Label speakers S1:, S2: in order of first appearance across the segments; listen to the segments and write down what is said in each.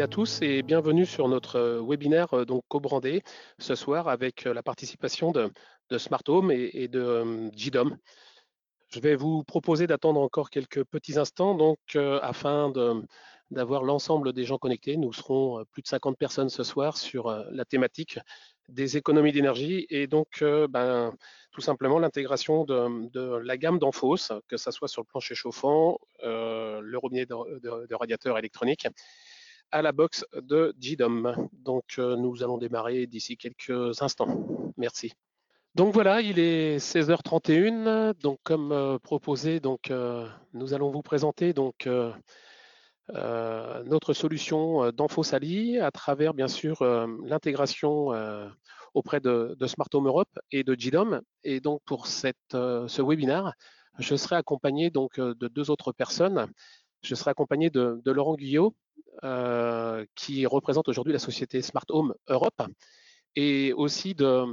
S1: à, et tous et bienvenue sur notre euh, webinaire euh, donc co-brandé ce soir avec euh, la participation de, Smart Home et, de GDOM. Je vais vous proposer d'attendre encore quelques petits instants donc afin d'avoir l'ensemble des gens connectés. Nous serons plus de 50 personnes ce soir sur la thématique des économies d'énergie et donc ben, tout simplement l'intégration de, la gamme d'Enphos, que ce soit sur le plancher chauffant, le robinet de, radiateur électronique, à la box de GDOM. Donc euh, nous allons démarrer d'ici quelques instants. Merci. Donc voilà, il est 16h31. Donc comme euh, proposé, donc nous allons vous présenter donc notre solution d'Enphos-Ali à travers bien sûr l'intégration auprès de, Smart Home Europe et de GDOM. Et donc pour euh, ce webinaire, je serai accompagné donc euh, de deux autres personnes. Je serai accompagné de, Laurent Guyot, euh, qui représente aujourd'hui la société Smart Home Europe, et aussi de,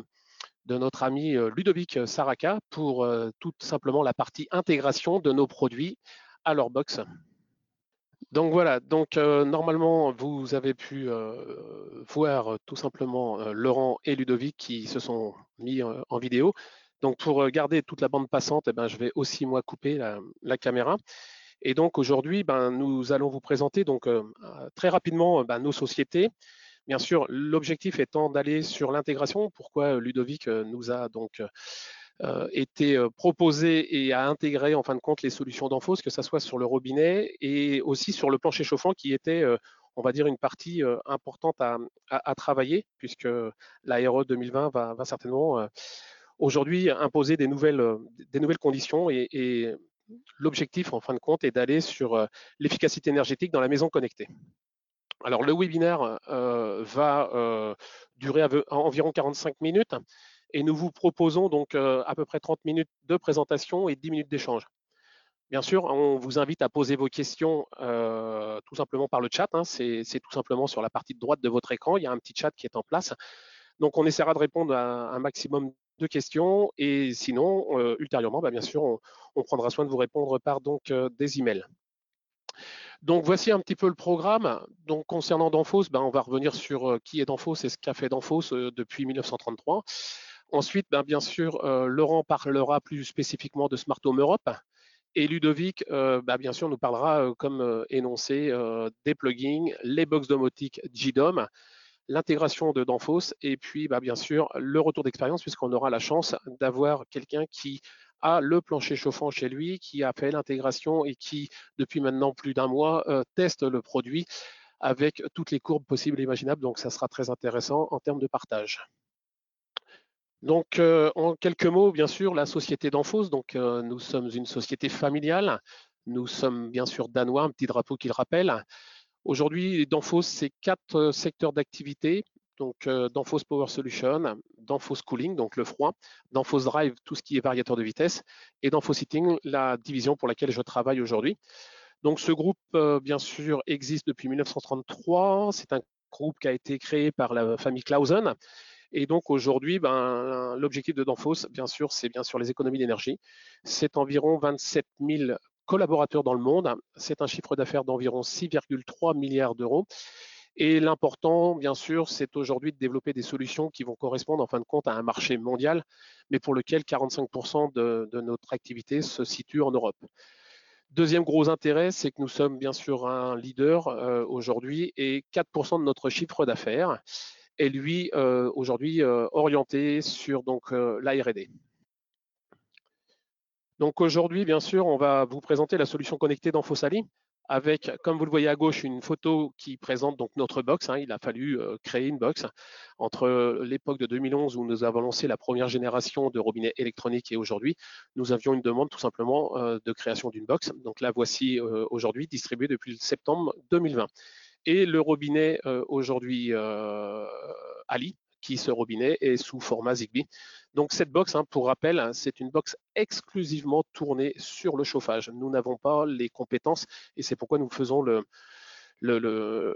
S1: notre ami Ludovic Saraka pour tout simplement la partie intégration de nos produits à leur box. Donc voilà, donc euh, normalement vous avez pu euh, voir euh, tout simplement Laurent et Ludovic qui se sont mis en vidéo. Donc pour garder toute la bande passante, eh ben, je vais aussi moi couper la, caméra. Et donc aujourd'hui, ben, nous allons vous présenter donc très rapidement ben, nos sociétés. Bien sûr, l'objectif étant d'aller sur l'intégration. Pourquoi Ludovic nous a donc euh, été euh, proposé et a intégré en fin de compte les solutions d'Enphos, que ce soit sur le robinet et aussi sur le plancher chauffant qui était euh, on va dire une partie importante à, travailler puisque l'ARE 2020 va, certainement aujourd'hui imposer des nouvelles conditions et, l'objectif en fin de compte est d'aller sur l'efficacité énergétique dans la maison connectée. Alors le webinaire va durer environ 45 minutes et nous vous proposons donc euh, à peu près 30 minutes de présentation et 10 minutes d'échange. Bien sûr, on vous invite à poser vos questions euh, tout simplement par le chat. Hein. C'est tout simplement sur la partie de droite de votre écran. Il y a un petit chat qui est en place. Donc, on essaiera de répondre à un maximum de questions. Et sinon, euh, ultérieurement, bah, bien sûr, on, prendra soin de vous répondre par donc, des emails. Donc voici un petit peu le programme. Donc concernant Danfoss, bah, on va revenir sur qui est Danfoss et ce qu'a fait Danfoss depuis 1933. Ensuite, ben, bien sûr, euh, Laurent parlera plus spécifiquement de Smart Home Europe. Et Ludovic, euh, ben, bien sûr, nous parlera, euh, comme énoncé, des plugins, les box domotiques GDOM, l'intégration de Danfoss, et puis, ben, bien sûr, le retour d'expérience, puisqu'on aura la chance d'avoir quelqu'un qui a le plancher chauffant chez lui, qui a fait l'intégration et qui, depuis maintenant plus d'un mois, teste le produit avec toutes les courbes possibles et imaginables. Donc, ça sera très intéressant en termes de partage. Donc, euh, en quelques mots, bien sûr, la société d'Enfos, donc euh, nous sommes une société familiale. Nous sommes bien sûr danois, un petit drapeau qui le rappelle. Aujourd'hui, Danfoss, c'est quatre euh, secteurs d'activité. Donc, Danfoss Power Solution, Danfoss Cooling, donc le froid, Danfoss Drive, tout ce qui est variateur de vitesse, et Danfoss Heating, la division pour laquelle je travaille aujourd'hui. Donc, ce groupe, bien sûr, existe depuis 1933. C'est un groupe qui a été créé par la famille Clausen et donc aujourd'hui, ben, l'objectif de Danfoss, bien sûr, c'est bien sûr les économies d'énergie. C'est environ 27 000 collaborateurs dans le monde. C'est un chiffre d'affaires d'environ 6,3 milliards d'euros. Et l'important, bien sûr, c'est aujourd'hui de développer des solutions qui vont correspondre en fin de compte à un marché mondial, mais pour lequel 45% de, notre activité se situe en Europe. Deuxième gros intérêt, c'est que nous sommes bien sûr un leader euh, aujourd'hui et 4% de notre chiffre d'affaires est lui euh, aujourd'hui euh, orienté sur donc. Donc aujourd'hui, bien sûr, on va vous présenter la solution connectée d'Enfosali avec, comme vous le voyez à gauche, une photo qui présente donc notre box. Hein. Il a fallu créer une box entre l'époque de 2011 où nous avons lancé la première génération de robinets électroniques et aujourd'hui, nous avions une demande tout simplement de création d'une box. Donc la voici aujourd'hui distribuée depuis septembre 2020 et le robinet euh, aujourd'hui euh, Ali, qui ce robinet est sous format Zigbee. Donc cette box, hein, pour rappel, hein, c'est une box exclusivement tournée sur le chauffage. Nous n'avons pas les compétences et c'est pourquoi nous faisons le,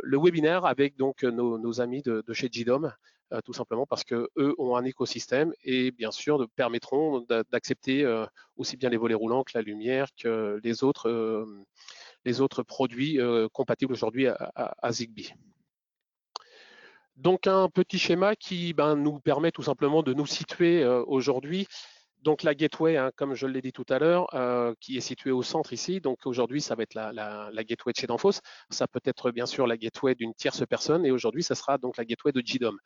S1: webinaire avec donc nos, amis de, chez GDOM, euh, tout simplement parce que eux ont un écosystème et bien sûr permettront d'accepter aussi bien les volets roulants que la lumière, que les autres les autres produits compatibles aujourd'hui à, Zigbee. Donc un petit schéma qui ben, nous permet tout simplement de nous situer aujourd'hui donc la gateway, hein, comme je l'ai dit tout à l'heure, euh, qui est située au centre ici. Donc aujourd'hui, ça va être la, gateway de chez Danfoss. Ça peut être bien sûr la gateway d'une tierce personne. Et aujourd'hui, ça sera donc la gateway de JDOM.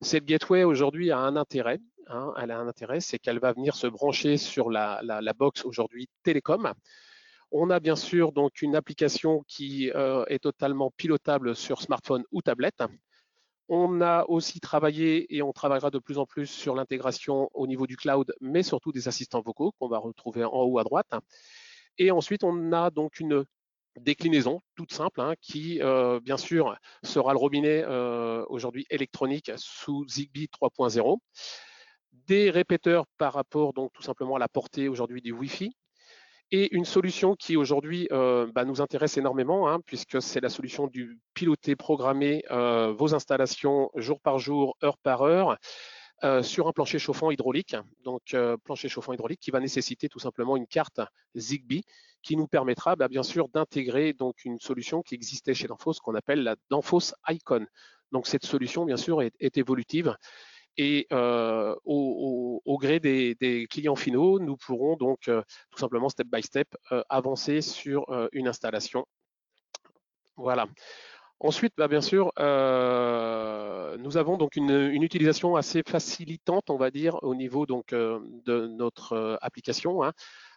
S1: Cette gateway aujourd'hui a un intérêt. Hein, elle a un intérêt, c'est qu'elle va venir se brancher sur la, box aujourd'hui Télécom. On a bien sûr donc une application qui euh, est totalement pilotable sur smartphone ou tablette. On a aussi travaillé et on travaillera de plus en plus sur l'intégration au niveau du cloud, mais surtout des assistants vocaux qu'on va retrouver en haut à droite. Et ensuite, on a donc une déclinaison toute simple hein, qui, euh, bien sûr, sera le robinet euh, aujourd'hui électronique sous Zigbee 3.0 des répéteurs par rapport donc tout simplement à la portée aujourd'hui du Wi-Fi, et une solution qui aujourd'hui euh, bah, nous intéresse énormément, hein, puisque c'est la solution du piloter, programmer euh, vos installations jour par jour, heure par heure, euh, sur un plancher chauffant hydraulique. Donc, plancher chauffant hydraulique qui va nécessiter tout simplement une carte Zigbee qui nous permettra bah, bien sûr d'intégrer donc une solution qui existait chez Danfoss qu'on appelle la Danfoss Icon. Donc, cette solution, bien sûr, est évolutive et gré des, clients finaux, nous pourrons donc euh, tout simplement step by step euh, avancer sur une installation. Voilà. Ensuite, bah, bien sûr, nous avons donc une, utilisation assez facilitante, on va dire, au niveau donc de notre application. Hein.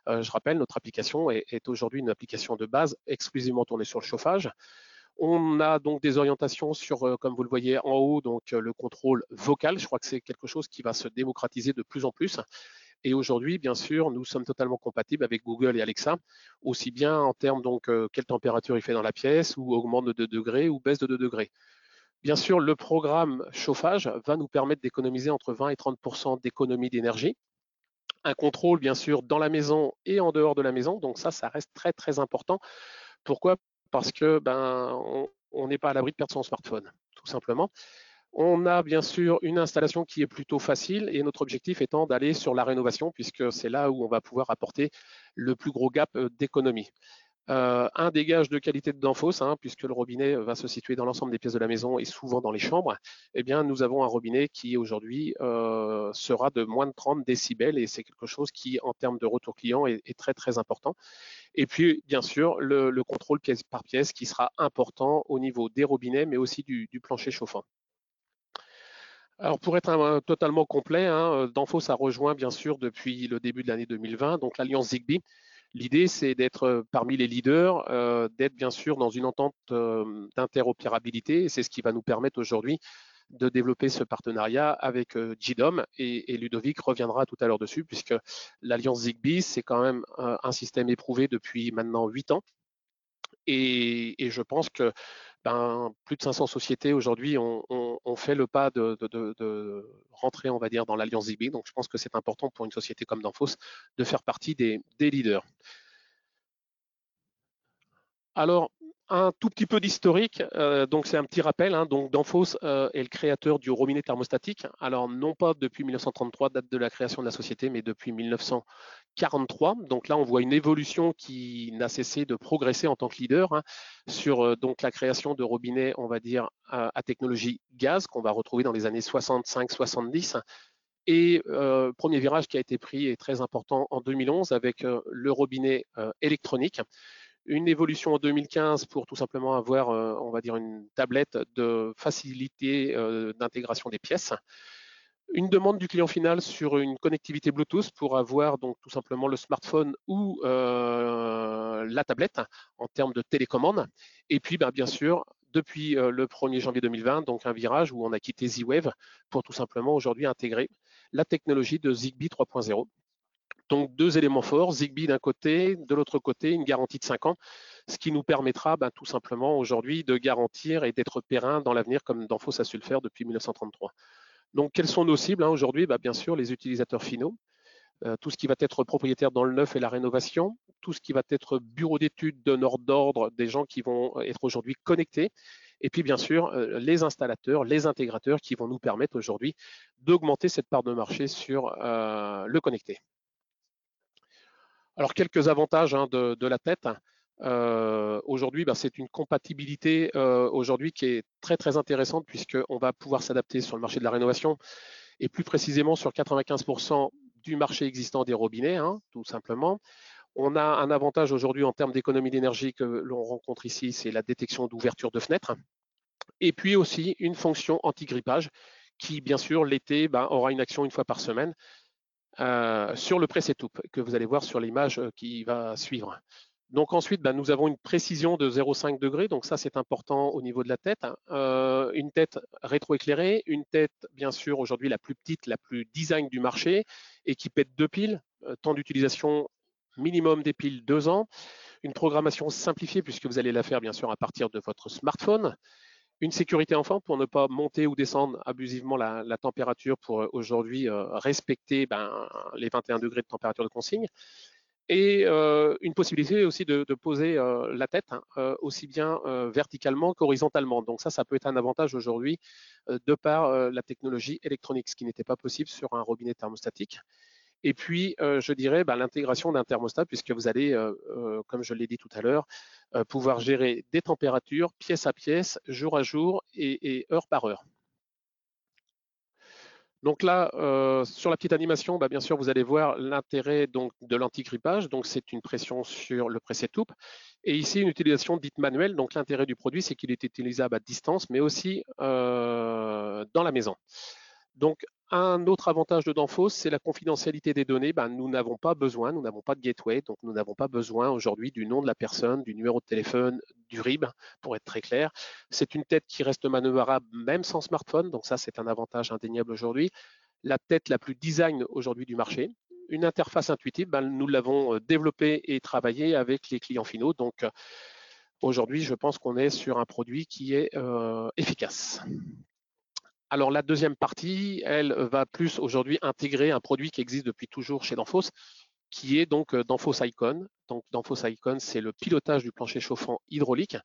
S1: je rappelle, notre application est aujourd'hui une application de base exclusivement tournée sur le chauffage. On a donc des orientations sur, euh, comme vous le voyez en haut, donc euh, le contrôle vocal. Je crois que c'est quelque chose qui va se démocratiser de plus en plus. Et aujourd'hui, bien sûr, nous sommes totalement compatibles avec Google et Alexa, aussi bien en termes donc euh, quelle température il fait dans la pièce, ou augmente de 2 degrés ou baisse de 2 degrés. Bien sûr, le programme chauffage va nous permettre d'économiser entre 20 et 30% d'économie d'énergie. Un contrôle, bien sûr, dans la maison et en dehors de la maison. Donc ça, ça reste très, très important. Pourquoi? Parce que ben, on n'est pas à l'abri de perdre son smartphone, tout simplement. On a bien sûr une installation qui est plutôt facile et notre objectif étant d'aller sur la rénovation puisque c'est là où on va pouvoir apporter le plus gros gap euh, d'économie. Euh, un dégage de qualité de Danfoss, hein, puisque le robinet va se situer dans l'ensemble des pièces de la maison et souvent dans les chambres, eh bien, nous avons un robinet qui aujourd'hui euh, sera de moins de 30 décibels et c'est quelque chose qui, en termes de retour client, est, très très important. Et puis, bien sûr, le, contrôle pièce par pièce qui sera important au niveau des robinets, mais aussi du, plancher chauffant. Alors pour être totalement complet, hein, Danfoss a rejoint bien sûr depuis le début de l'année 2020, donc l'alliance Zigbee, L'idée, c'est d'être euh, parmi les leaders, euh, d'être bien sûr dans une entente euh, d'interopérabilité. C'est ce qui va nous permettre aujourd'hui de développer ce partenariat avec JDOM et, Ludovic reviendra tout à l'heure dessus puisque l'alliance Zigbee, c'est quand même un système éprouvé depuis maintenant huit ans. Et, je pense que ben, plus de 500 sociétés aujourd'hui ont, fait le pas de, rentrer, on va dire, dans l'alliance Zigbee. Donc, je pense que c'est important pour une société comme Danfoss de faire partie des, leaders. Alors, un tout petit peu d'historique, euh, donc c'est un petit rappel. Hein, donc Danfoss euh, est le créateur du robinet thermostatique. Alors non pas depuis 1933, date de la création de la société, mais depuis 1943. Donc là, on voit une évolution qui n'a cessé de progresser en tant que leader hein, sur euh, donc la création de robinets, on va dire à, technologie gaz qu'on va retrouver dans les années 65-70. Et premier virage qui a été pris est très important en 2011 avec le robinet électronique une évolution en 2015 pour tout simplement avoir, euh, on va dire, une tablette de facilité euh, d'intégration des pièces. Une demande du client final sur une connectivité Bluetooth pour avoir donc tout simplement le smartphone ou euh, la tablette en termes de télécommande. Et puis, bah, bien sûr, depuis le 1er janvier 2020, donc un virage où on a quitté Z-Wave pour tout simplement aujourd'hui intégrer la technologie de Zigbee 3.0 donc deux éléments forts, Zigbee d'un côté, de l'autre côté une garantie de 5 ans, ce qui nous permettra ben, tout simplement aujourd'hui de garantir et d'être périn dans l'avenir comme Danfoss a su le faire depuis 1933. Donc quelles sont nos cibles hein, aujourd'hui? Ben, Bien sûr les utilisateurs finaux, euh, tout ce qui va être propriétaire dans le neuf et la rénovation, tout ce qui va être bureau d'études, donneur d'ordre, des gens qui vont être aujourd'hui connectés, et puis bien sûr euh, les installateurs, les intégrateurs qui vont nous permettre aujourd'hui d'augmenter cette part de marché sur euh, le connecté. Alors quelques avantages hein, de, la tête. aujourd'hui, bah, c'est une compatibilité aujourd'hui qui est très très intéressante puisqu'on va pouvoir s'adapter sur le marché de la rénovation et plus précisément sur 95% du marché existant des robinets, hein, tout simplement. On a un avantage aujourd'hui en termes d'économie d'énergie que l'on rencontre ici, c'est la détection d'ouverture de fenêtres. Et puis aussi une fonction anti-grippage qui, bien sûr, l'été, ben, aura une action une fois par semaine euh, sur le pré-setup que vous allez voir sur l'image euh, qui va suivre. Donc ensuite, ben, nous avons une précision de 0,5 degrés, donc ça c'est important au niveau de la tête. Hein. Euh, une tête rétroéclairée, une tête bien sûr aujourd'hui la plus petite, la plus design du marché, équipée de deux piles, temps d'utilisation minimum des piles deux ans, une programmation simplifiée puisque vous allez la faire bien sûr à partir de votre smartphone, une sécurité enfant pour ne pas monter ou descendre abusivement la, température pour euh, aujourd'hui euh, respecter ben, les 21 degrés de température de consigne, et euh, une possibilité aussi de, poser la tête hein, aussi bien verticalement qu'horizontalement. Donc ça, ça peut être un avantage aujourd'hui de par la technologie électronique, ce qui n'était pas possible sur un robinet thermostatique. Et puis, euh, je dirais bah, l'intégration d'un thermostat, puisque vous allez, euh, euh, comme je l'ai dit tout à l'heure, pouvoir gérer des températures pièce à pièce, jour à jour et, heure par heure. Donc là, sur la petite animation, bah, bien sûr, vous allez voir l'intérêt de l'anti-grippage. Donc, c'est une pression sur le preset Et ici, une utilisation dite manuelle. Donc, l'intérêt du produit, c'est qu'il est utilisable à distance, mais aussi dans la maison. Donc, un autre avantage de Danfoss, c'est la confidentialité des données. Ben, nous n'avons pas besoin, nous n'avons pas de gateway, donc nous n'avons pas besoin aujourd'hui du nom de la personne, du numéro de téléphone, du RIB, pour être très clair. C'est une tête qui reste manœuvrable même sans smartphone, donc ça c'est un avantage indéniable aujourd'hui. La tête la plus design aujourd'hui du marché. Une interface intuitive, ben, nous l'avons euh, développée et travaillée avec les clients finaux. Donc euh, aujourd'hui, je pense qu'on est sur un produit qui est euh, efficace. Alors la deuxième partie, elle va plus aujourd'hui intégrer un produit qui existe depuis toujours chez Danfoss, qui est donc euh, Danfoss Icon. Donc Danfoss Icon, c'est le pilotage du plancher chauffant hydraulique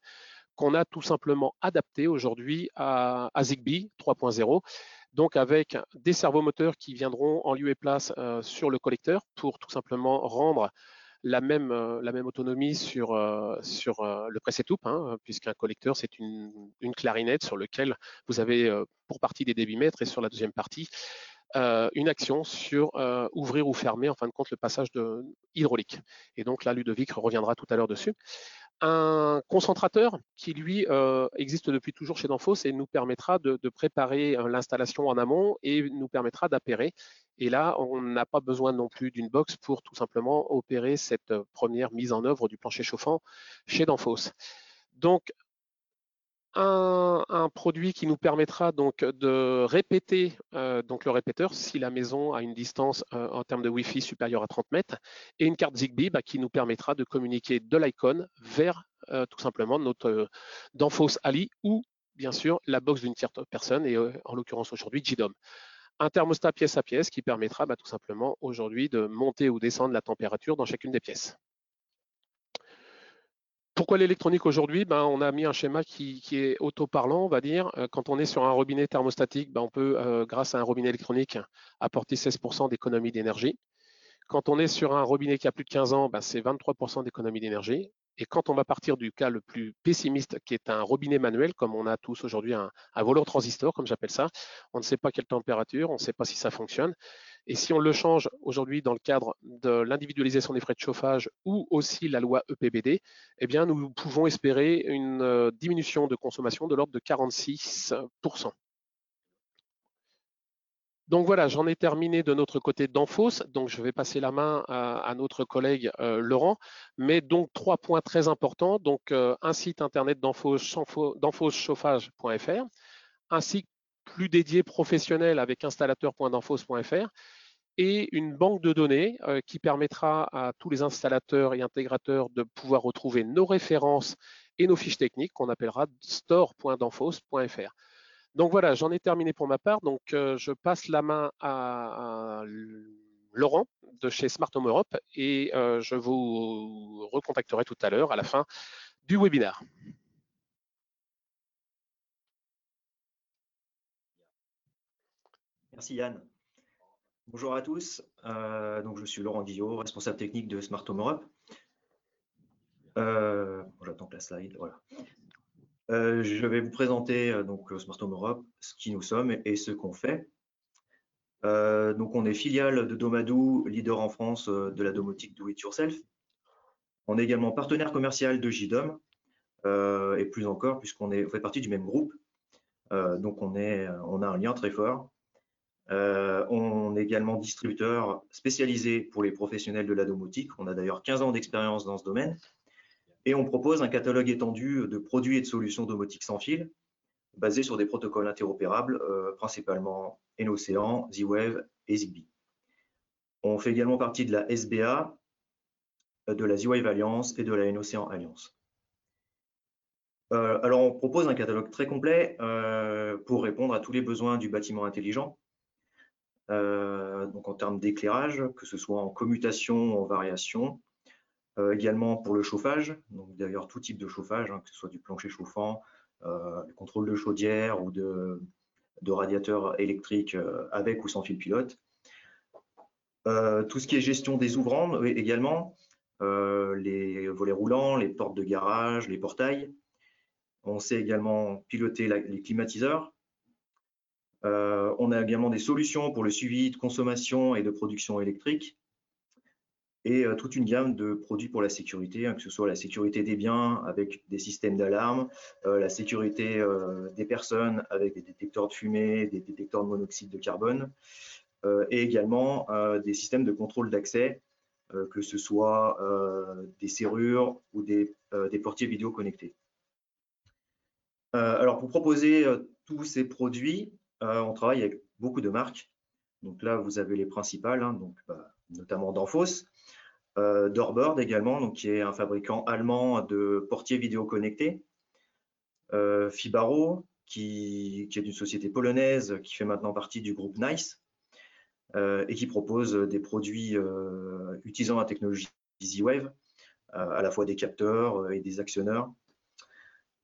S1: qu'on a tout simplement adapté aujourd'hui à, Zigbee 3.0 donc avec des servomoteurs qui viendront en lieu et place euh, sur le collecteur pour tout simplement rendre la même, euh, la même autonomie sur, euh, sur euh, le presetup, hein, puisqu'un collecteur, c'est une, une, clarinette sur lequel vous avez pour partie des débitmètres et sur la deuxième partie, une action sur ouvrir ou fermer en fin de compte le passage de hydraulique. Et donc là, Ludovic reviendra tout à l'heure dessus. Un concentrateur qui, lui, existe depuis toujours chez Danfoss et nous permettra de, préparer l'installation en amont et nous permettra d'appairer et là, on n'a pas besoin non plus d'une box pour tout simplement opérer cette euh, première mise en œuvre du plancher chauffant chez Danfoss. Donc, un, produit qui nous permettra donc de répéter euh, donc le répéteur si la maison a une distance euh, en termes de Wi-Fi supérieure à 30 mètres et une carte Zigbee bah, qui nous permettra de communiquer de l'icône vers tout simplement notre Danfoss Ali ou bien sûr la box d'une tierce personne et en l'occurrence aujourd'hui JDOM un thermostat pièce à pièce qui permettra bah, tout simplement aujourd'hui de monter ou descendre la température dans chacune des pièces. Pourquoi l'électronique aujourd'hui? Ben, On a mis un schéma qui, est auto-parlant, on va dire. Euh, quand on est sur un robinet thermostatique, ben, on peut, euh, grâce à un robinet électronique, apporter 16% d'économie d'énergie. Quand on est sur un robinet qui a plus de 15 ans, ben, c'est 23% d'économie d'énergie. Et quand on va partir du cas le plus pessimiste, qui est un robinet manuel, comme on a tous aujourd'hui un, volant transistor, comme j'appelle ça, on ne sait pas quelle température, on ne sait pas si ça fonctionne. Et si on le change aujourd'hui dans le cadre de l'individualisation des frais de chauffage ou aussi la loi EPBD, eh bien, nous pouvons espérer une euh, diminution de consommation de l'ordre de 46%. Donc voilà, j'en ai terminé de notre côté d'Enfos. Donc je vais passer la main à, notre collègue euh, Laurent. Mais donc trois points très importants. Donc euh, un site internet d'enfoschauffage.fr, un site plus dédié professionnel avec installateur.denfos.fr et une banque de données euh, qui permettra à tous les installateurs et intégrateurs de pouvoir retrouver nos références et nos fiches techniques qu'on appellera store.denfos.fr. Donc voilà, j'en ai terminé pour ma part. Donc euh, je passe la main à, Laurent de chez Smart Home Europe et euh, je vous recontacterai tout à l'heure à la fin du webinaire.
S2: Merci Yann. Bonjour à tous. Euh, donc je suis Laurent Guillot, responsable technique de Smart Home Europe. J'attends que la slide, voilà. je vais vous présenter donc Smart Home Europe, ce qui nous sommes et, ce qu'on fait. donc on est filiale de Domadou, leader en France de la domotique Do It Yourself. On est également partenaire commercial de JDOM, et plus encore puisqu'on fait partie du même groupe. donc on a un lien très fort. On est également distributeur spécialisé pour les professionnels de la domotique. On a d'ailleurs 15 ans d'expérience dans ce domaine. Et on propose un catalogue étendu de produits et de solutions domotiques sans fil, basés sur des protocoles interopérables, euh, principalement Enocean, Z-Wave et Zigbee. On fait également partie de la SBA, de la Z-Wave Alliance et de la Enocean Alliance. Euh, alors, on propose un catalogue très complet euh, pour répondre à tous les besoins du bâtiment intelligent. Donc, en termes d'éclairage, que ce soit en commutation ou en variation, euh, également pour le chauffage, donc d'ailleurs tout type de chauffage, hein, que ce soit du plancher chauffant, euh, le contrôle de chaudière ou de, de radiateur électrique euh, avec ou sans fil pilote. tout ce qui est gestion des ouvrants également, les volets roulants, les portes de garage, les portails. On sait également piloter les climatiseurs. On a également des solutions pour le suivi de consommation et de production électrique et euh, toute une gamme de produits pour la sécurité, hein, que ce soit la sécurité des biens avec des systèmes d'alarme, euh, la sécurité euh, des personnes avec des détecteurs de fumée, des détecteurs de monoxyde de carbone, et également des systèmes de contrôle d'accès, que ce soit des serrures ou des portiers vidéo connectés. alors pour proposer tous ces produits, on travaille avec beaucoup de marques. Donc là, vous avez les principales, hein, bah, notamment Danfoss, euh, Doorboard également, qui est un fabricant allemand de portiers vidéo connectés. Euh, Fibaro, qui, est une société polonaise qui fait maintenant partie du groupe NICE euh, et qui propose des produits utilisant la technologie EasyWave, à la fois des capteurs et des actionneurs.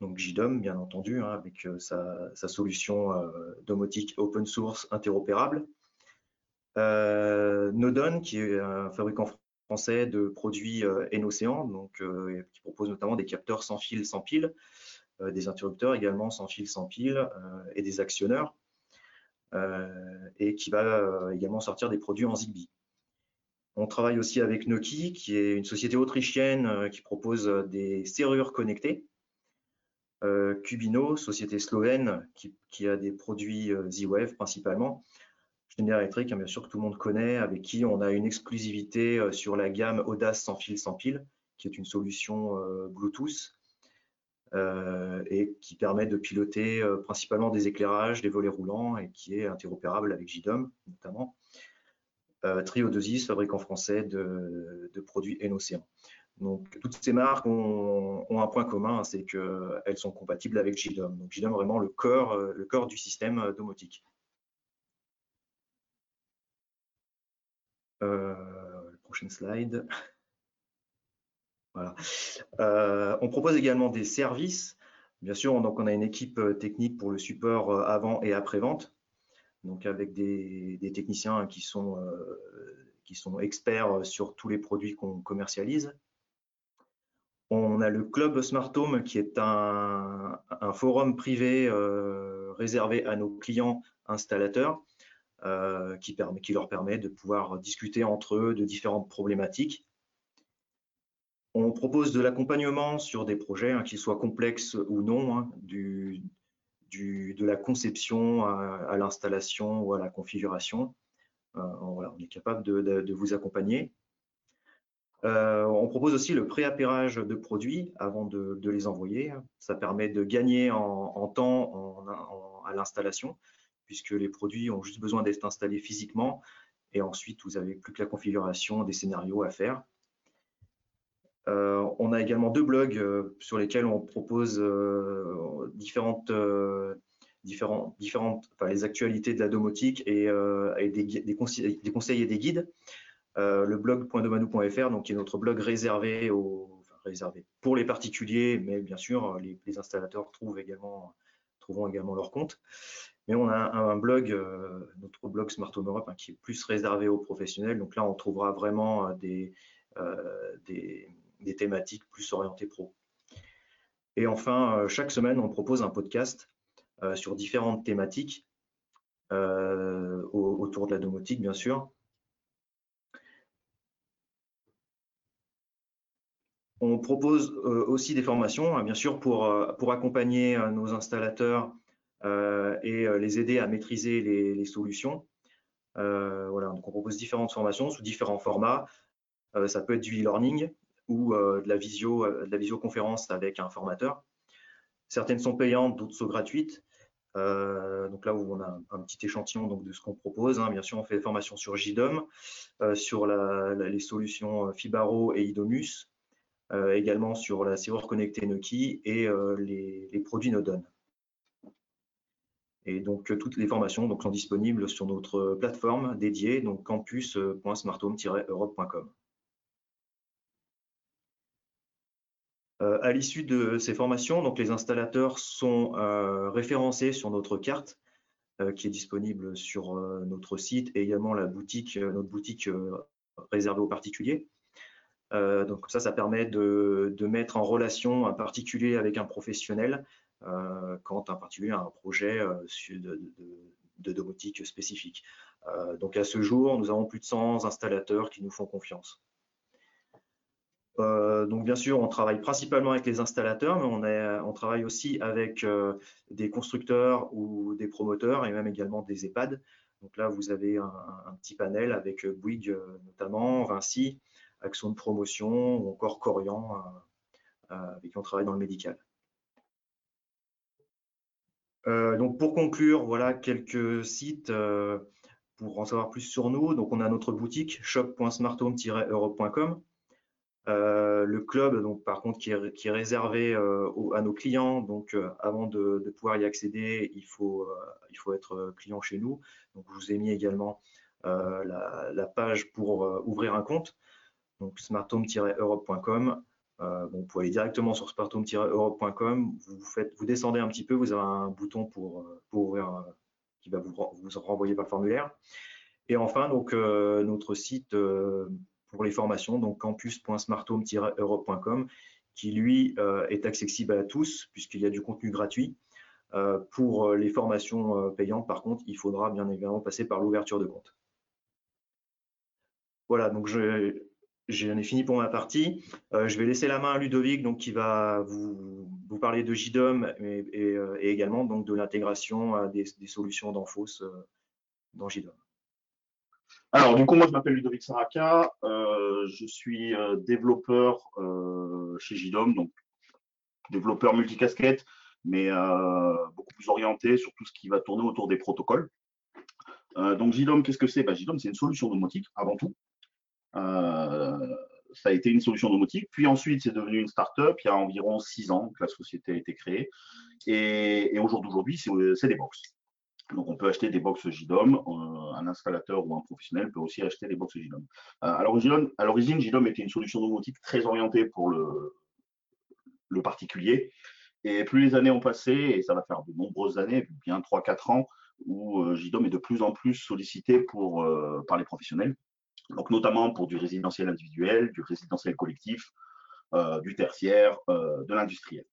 S2: Donc JDOM, bien entendu, hein, avec sa, sa, solution domotique open source interopérable. Nodon, qui est un fabricant français de produits euh, N-Océan, donc euh, qui propose notamment des capteurs sans fil, sans pile, euh, des interrupteurs également sans fil, sans pile et des actionneurs, et qui va également sortir des produits en Zigbee. On travaille aussi avec Noki, qui est une société autrichienne qui propose des serrures connectées. Cubino, société slovène qui, a des produits Z-Wave principalement. Schneider Electric, hein, bien sûr que tout le monde connaît, avec qui on a une exclusivité euh, sur la gamme Audace sans fil sans pile, qui est une solution euh, Bluetooth euh, et qui permet de piloter principalement des éclairages, des volets roulants et qui est interopérable avec JDOM notamment. Trio 2 fabricant français de, produits N-Océan. Donc, toutes ces marques ont, un point commun, c'est qu'elles sont compatibles avec JDOM. Donc, JDOM vraiment le corps, le corps du système domotique. Euh, prochaine slide. Euh, on propose également des services. Bien sûr, on a une équipe euh, technique pour le support avant et après vente, donc avec des, techniciens qui sont experts sur tous les produits qu'on commercialise. On a le club Smart Home qui est un, forum privé réservé à nos clients installateurs euh, qui, leur permet de pouvoir discuter entre eux de différentes problématiques. On propose de l'accompagnement sur des projets, hein, qu'ils soient complexes ou non, hein, de la conception à, l'installation ou à la configuration. Euh, on est capable de, vous accompagner. Euh, on propose aussi le pré-appairage de produits avant de, les envoyer. Ça permet de gagner en, temps à l'installation puisque les produits ont juste besoin d'être installés physiquement et ensuite vous n'avez plus que la configuration des scénarios à faire. Euh, on a également deux blogs euh, sur lesquels on propose différentes, les actualités de la domotique et, des, conseils, et des guides. Le blog .domanou.fr, donc qui est notre blog réservé, pour les particuliers, mais bien sûr les, installateurs trouvent également, trouveront également leur compte. Mais on a un, blog, euh, notre blog Smart Home Europe, hein, qui est plus réservé aux professionnels. Donc là, on trouvera vraiment euh, euh, des, des thématiques plus orientées pro. Et enfin, chaque semaine, on propose un podcast sur différentes thématiques autour de la domotique, bien sûr. On propose aussi des formations, hein, bien sûr, pour, pour accompagner nos installateurs et les aider à maîtriser les solutions. Euh, voilà, donc on propose différentes formations sous différents formats. Euh, ça peut être du e-learning ou euh, de la visioconférence avec un formateur. Certaines sont payantes, d'autres sont gratuites. donc là où on a un, petit échantillon de ce qu'on propose. Hein. Bien sûr, on fait des formations sur JDOM, sur les solutions Fibaro et Idomus, également sur la serrure connectée Noki et les, les, produits Nodon. Et donc, euh, toutes les formations sont disponibles sur notre plateforme dédiée, donc campus.smarthome-europe.com. Euh, à l'issue de ces formations, les installateurs sont euh, référencés sur notre carte qui est disponible sur notre site et également la boutique, notre boutique réservée aux particuliers. Donc ça, ça permet de, mettre en relation un particulier avec un professionnel euh, quand un particulier a un projet euh, de, domotique spécifique. Euh, donc à ce jour, nous avons plus de 100 installateurs qui nous font confiance. donc bien sûr, on travaille principalement avec les installateurs, mais on, on travaille aussi avec des constructeurs ou des promoteurs et même également des EHPAD. Donc là, vous avez un, petit panel avec Bouygues notamment, Vinci, Action de promotion ou encore Corian, avec qui on travaille dans le médical. Euh, donc pour conclure, voilà quelques sites euh, pour en savoir plus sur nous. Donc on a notre boutique shop.smarthome-europe.com. Euh, le club, donc par contre, qui est, réservé à nos clients. Donc avant de, pouvoir y accéder, il faut, il faut être client chez nous. Donc je vous ai mis également la, page pour ouvrir un compte. Donc smarthome-europe.com. Euh, vous pouvez aller directement sur spartum-europe.com, vous, vous descendez un petit peu, vous avez un bouton pour, euh, ouvrir, euh, qui va vous, renvoyer par le formulaire. Et enfin, notre site pour les formations, donc campus.smartome-europe.com, qui lui est accessible à tous, puisqu'il y a du contenu gratuit. pour les formations payantes, par contre, il faudra bien évidemment passer par l'ouverture de compte. Voilà, donc je, J'en ai fini pour ma partie. Euh, je vais laisser la main à Ludovic, donc, qui va vous, parler de JDOM et, euh, également donc, de l'intégration euh, des, solutions d'Enfos dans JDOM.
S3: Alors, du coup, moi, je m'appelle Ludovic Saraka. je suis développeur chez JDOM, donc développeur multicasquette, mais beaucoup plus orienté sur tout ce qui va tourner autour des protocoles. donc, JDOM, qu'est-ce que c'est? Bah, JDOM, c'est une solution domotique avant tout. Euh, ça a été une solution domotique. Puis ensuite, c'est devenu une start-up il y a environ six ans que la société a été créée. Et, au jour d'aujourd'hui, c'est des box. Donc, on peut acheter des box JDOM. Euh, un installateur ou un professionnel peut aussi acheter des box JDOM. Euh, à l'origine, JDOM était une solution domotique très orientée pour le, particulier. Et plus les années ont passé, et ça va faire de nombreuses années, bien 3-4 ans, où JDOM est de plus en plus sollicité pour, par les professionnels donc notamment pour du résidentiel individuel, du résidentiel collectif, euh, du tertiaire, euh, de l'industriel.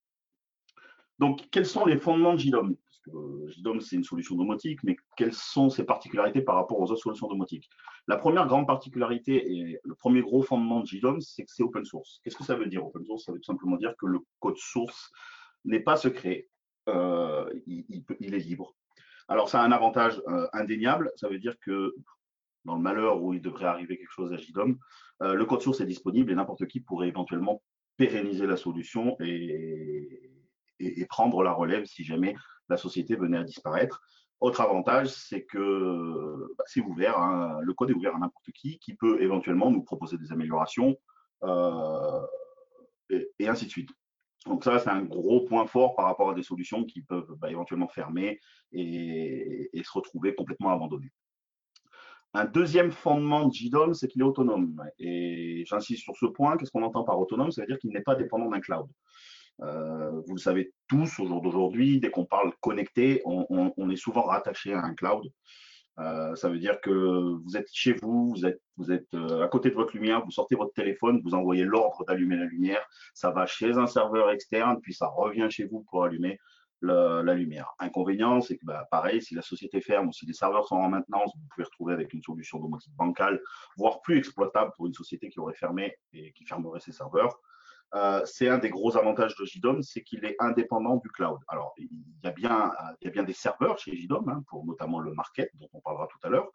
S3: Donc, quels sont les fondements de JDOM Parce euh, JDOM, c'est une solution domotique, mais quelles sont ses particularités par rapport aux autres solutions domotiques? La première grande particularité et le premier gros fondement de JDOM, c'est que c'est open source. Qu'est-ce que ça veut dire open source? Ça veut tout simplement dire que le code source n'est pas secret, il, est libre. Alors, ça a un avantage indéniable, ça veut dire que dans le malheur où il devrait arriver quelque chose à JDOM, euh, le code source est disponible et n'importe qui pourrait éventuellement pérenniser la solution et, prendre la relève si jamais la société venait à disparaître. Autre avantage, c'est que bah, c'est ouvert, hein, le code est ouvert à n'importe qui, qui peut éventuellement nous proposer des améliorations euh, et, ainsi de suite. Donc ça, c'est un gros point fort par rapport à des solutions qui peuvent bah, éventuellement fermer et, se retrouver complètement abandonnées. Un deuxième fondement de JDOM, c'est qu'il est autonome. Et j'insiste sur ce point. Qu'est-ce qu'on entend par autonome? Ça veut dire qu'il n'est pas dépendant d'un cloud. Euh, vous le savez tous au jour d'aujourd'hui, dès qu'on parle connecté, on, est souvent rattaché à un cloud. Euh, ça veut dire que vous êtes chez vous, vous êtes, euh, à côté de votre lumière, vous sortez votre téléphone, vous envoyez l'ordre d'allumer la lumière, ça va chez un serveur externe, puis ça revient chez vous pour allumer la, lumière. Inconvénient, c'est que bah, pareil, si la société ferme ou si les serveurs sont en maintenance, vous pouvez retrouver avec une solution domotique bancale, voire plus exploitable pour une société qui aurait fermé et qui fermerait ses serveurs. Euh, c'est un des gros avantages de JDOM, c'est qu'il est indépendant du cloud. Alors, il y a bien, il y a bien des serveurs chez JDOM, hein, pour notamment le market, dont on parlera tout à l'heure,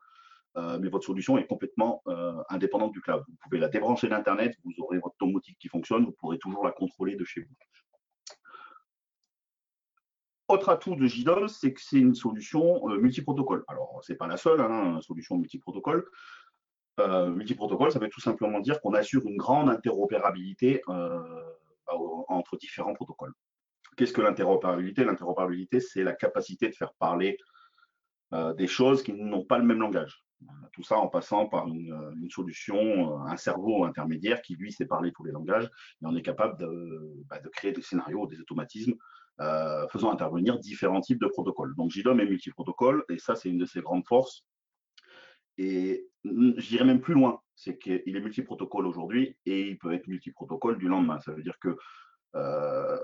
S3: euh, mais votre solution est complètement euh, indépendante du cloud. Vous pouvez la débrancher d'Internet, vous aurez votre domotique qui fonctionne, vous pourrez toujours la contrôler de chez vous. Autre atout de JDOM, c'est que c'est une solution multiprotocole. Alors, ce n'est pas la seule hein, solution multiprotocole. Euh, multiprotocole, ça veut tout simplement dire qu'on assure une grande interopérabilité euh, entre différents protocoles. Qu'est-ce que l'interopérabilité? L'interopérabilité, c'est la capacité de faire parler euh, des choses qui n'ont pas le même langage. Tout ça en passant par une, solution, un cerveau intermédiaire qui, lui, sait parler tous les langages et on est capable de, bah, créer des scénarios, des automatismes faisant intervenir différents types de protocoles. Donc JDOM est multiprotocole et ça, c'est une de ses grandes forces. Et je dirais même plus loin, c'est qu'il est multiprotocole aujourd'hui et il peut être multiprotocole du lendemain. Ça veut dire que euh,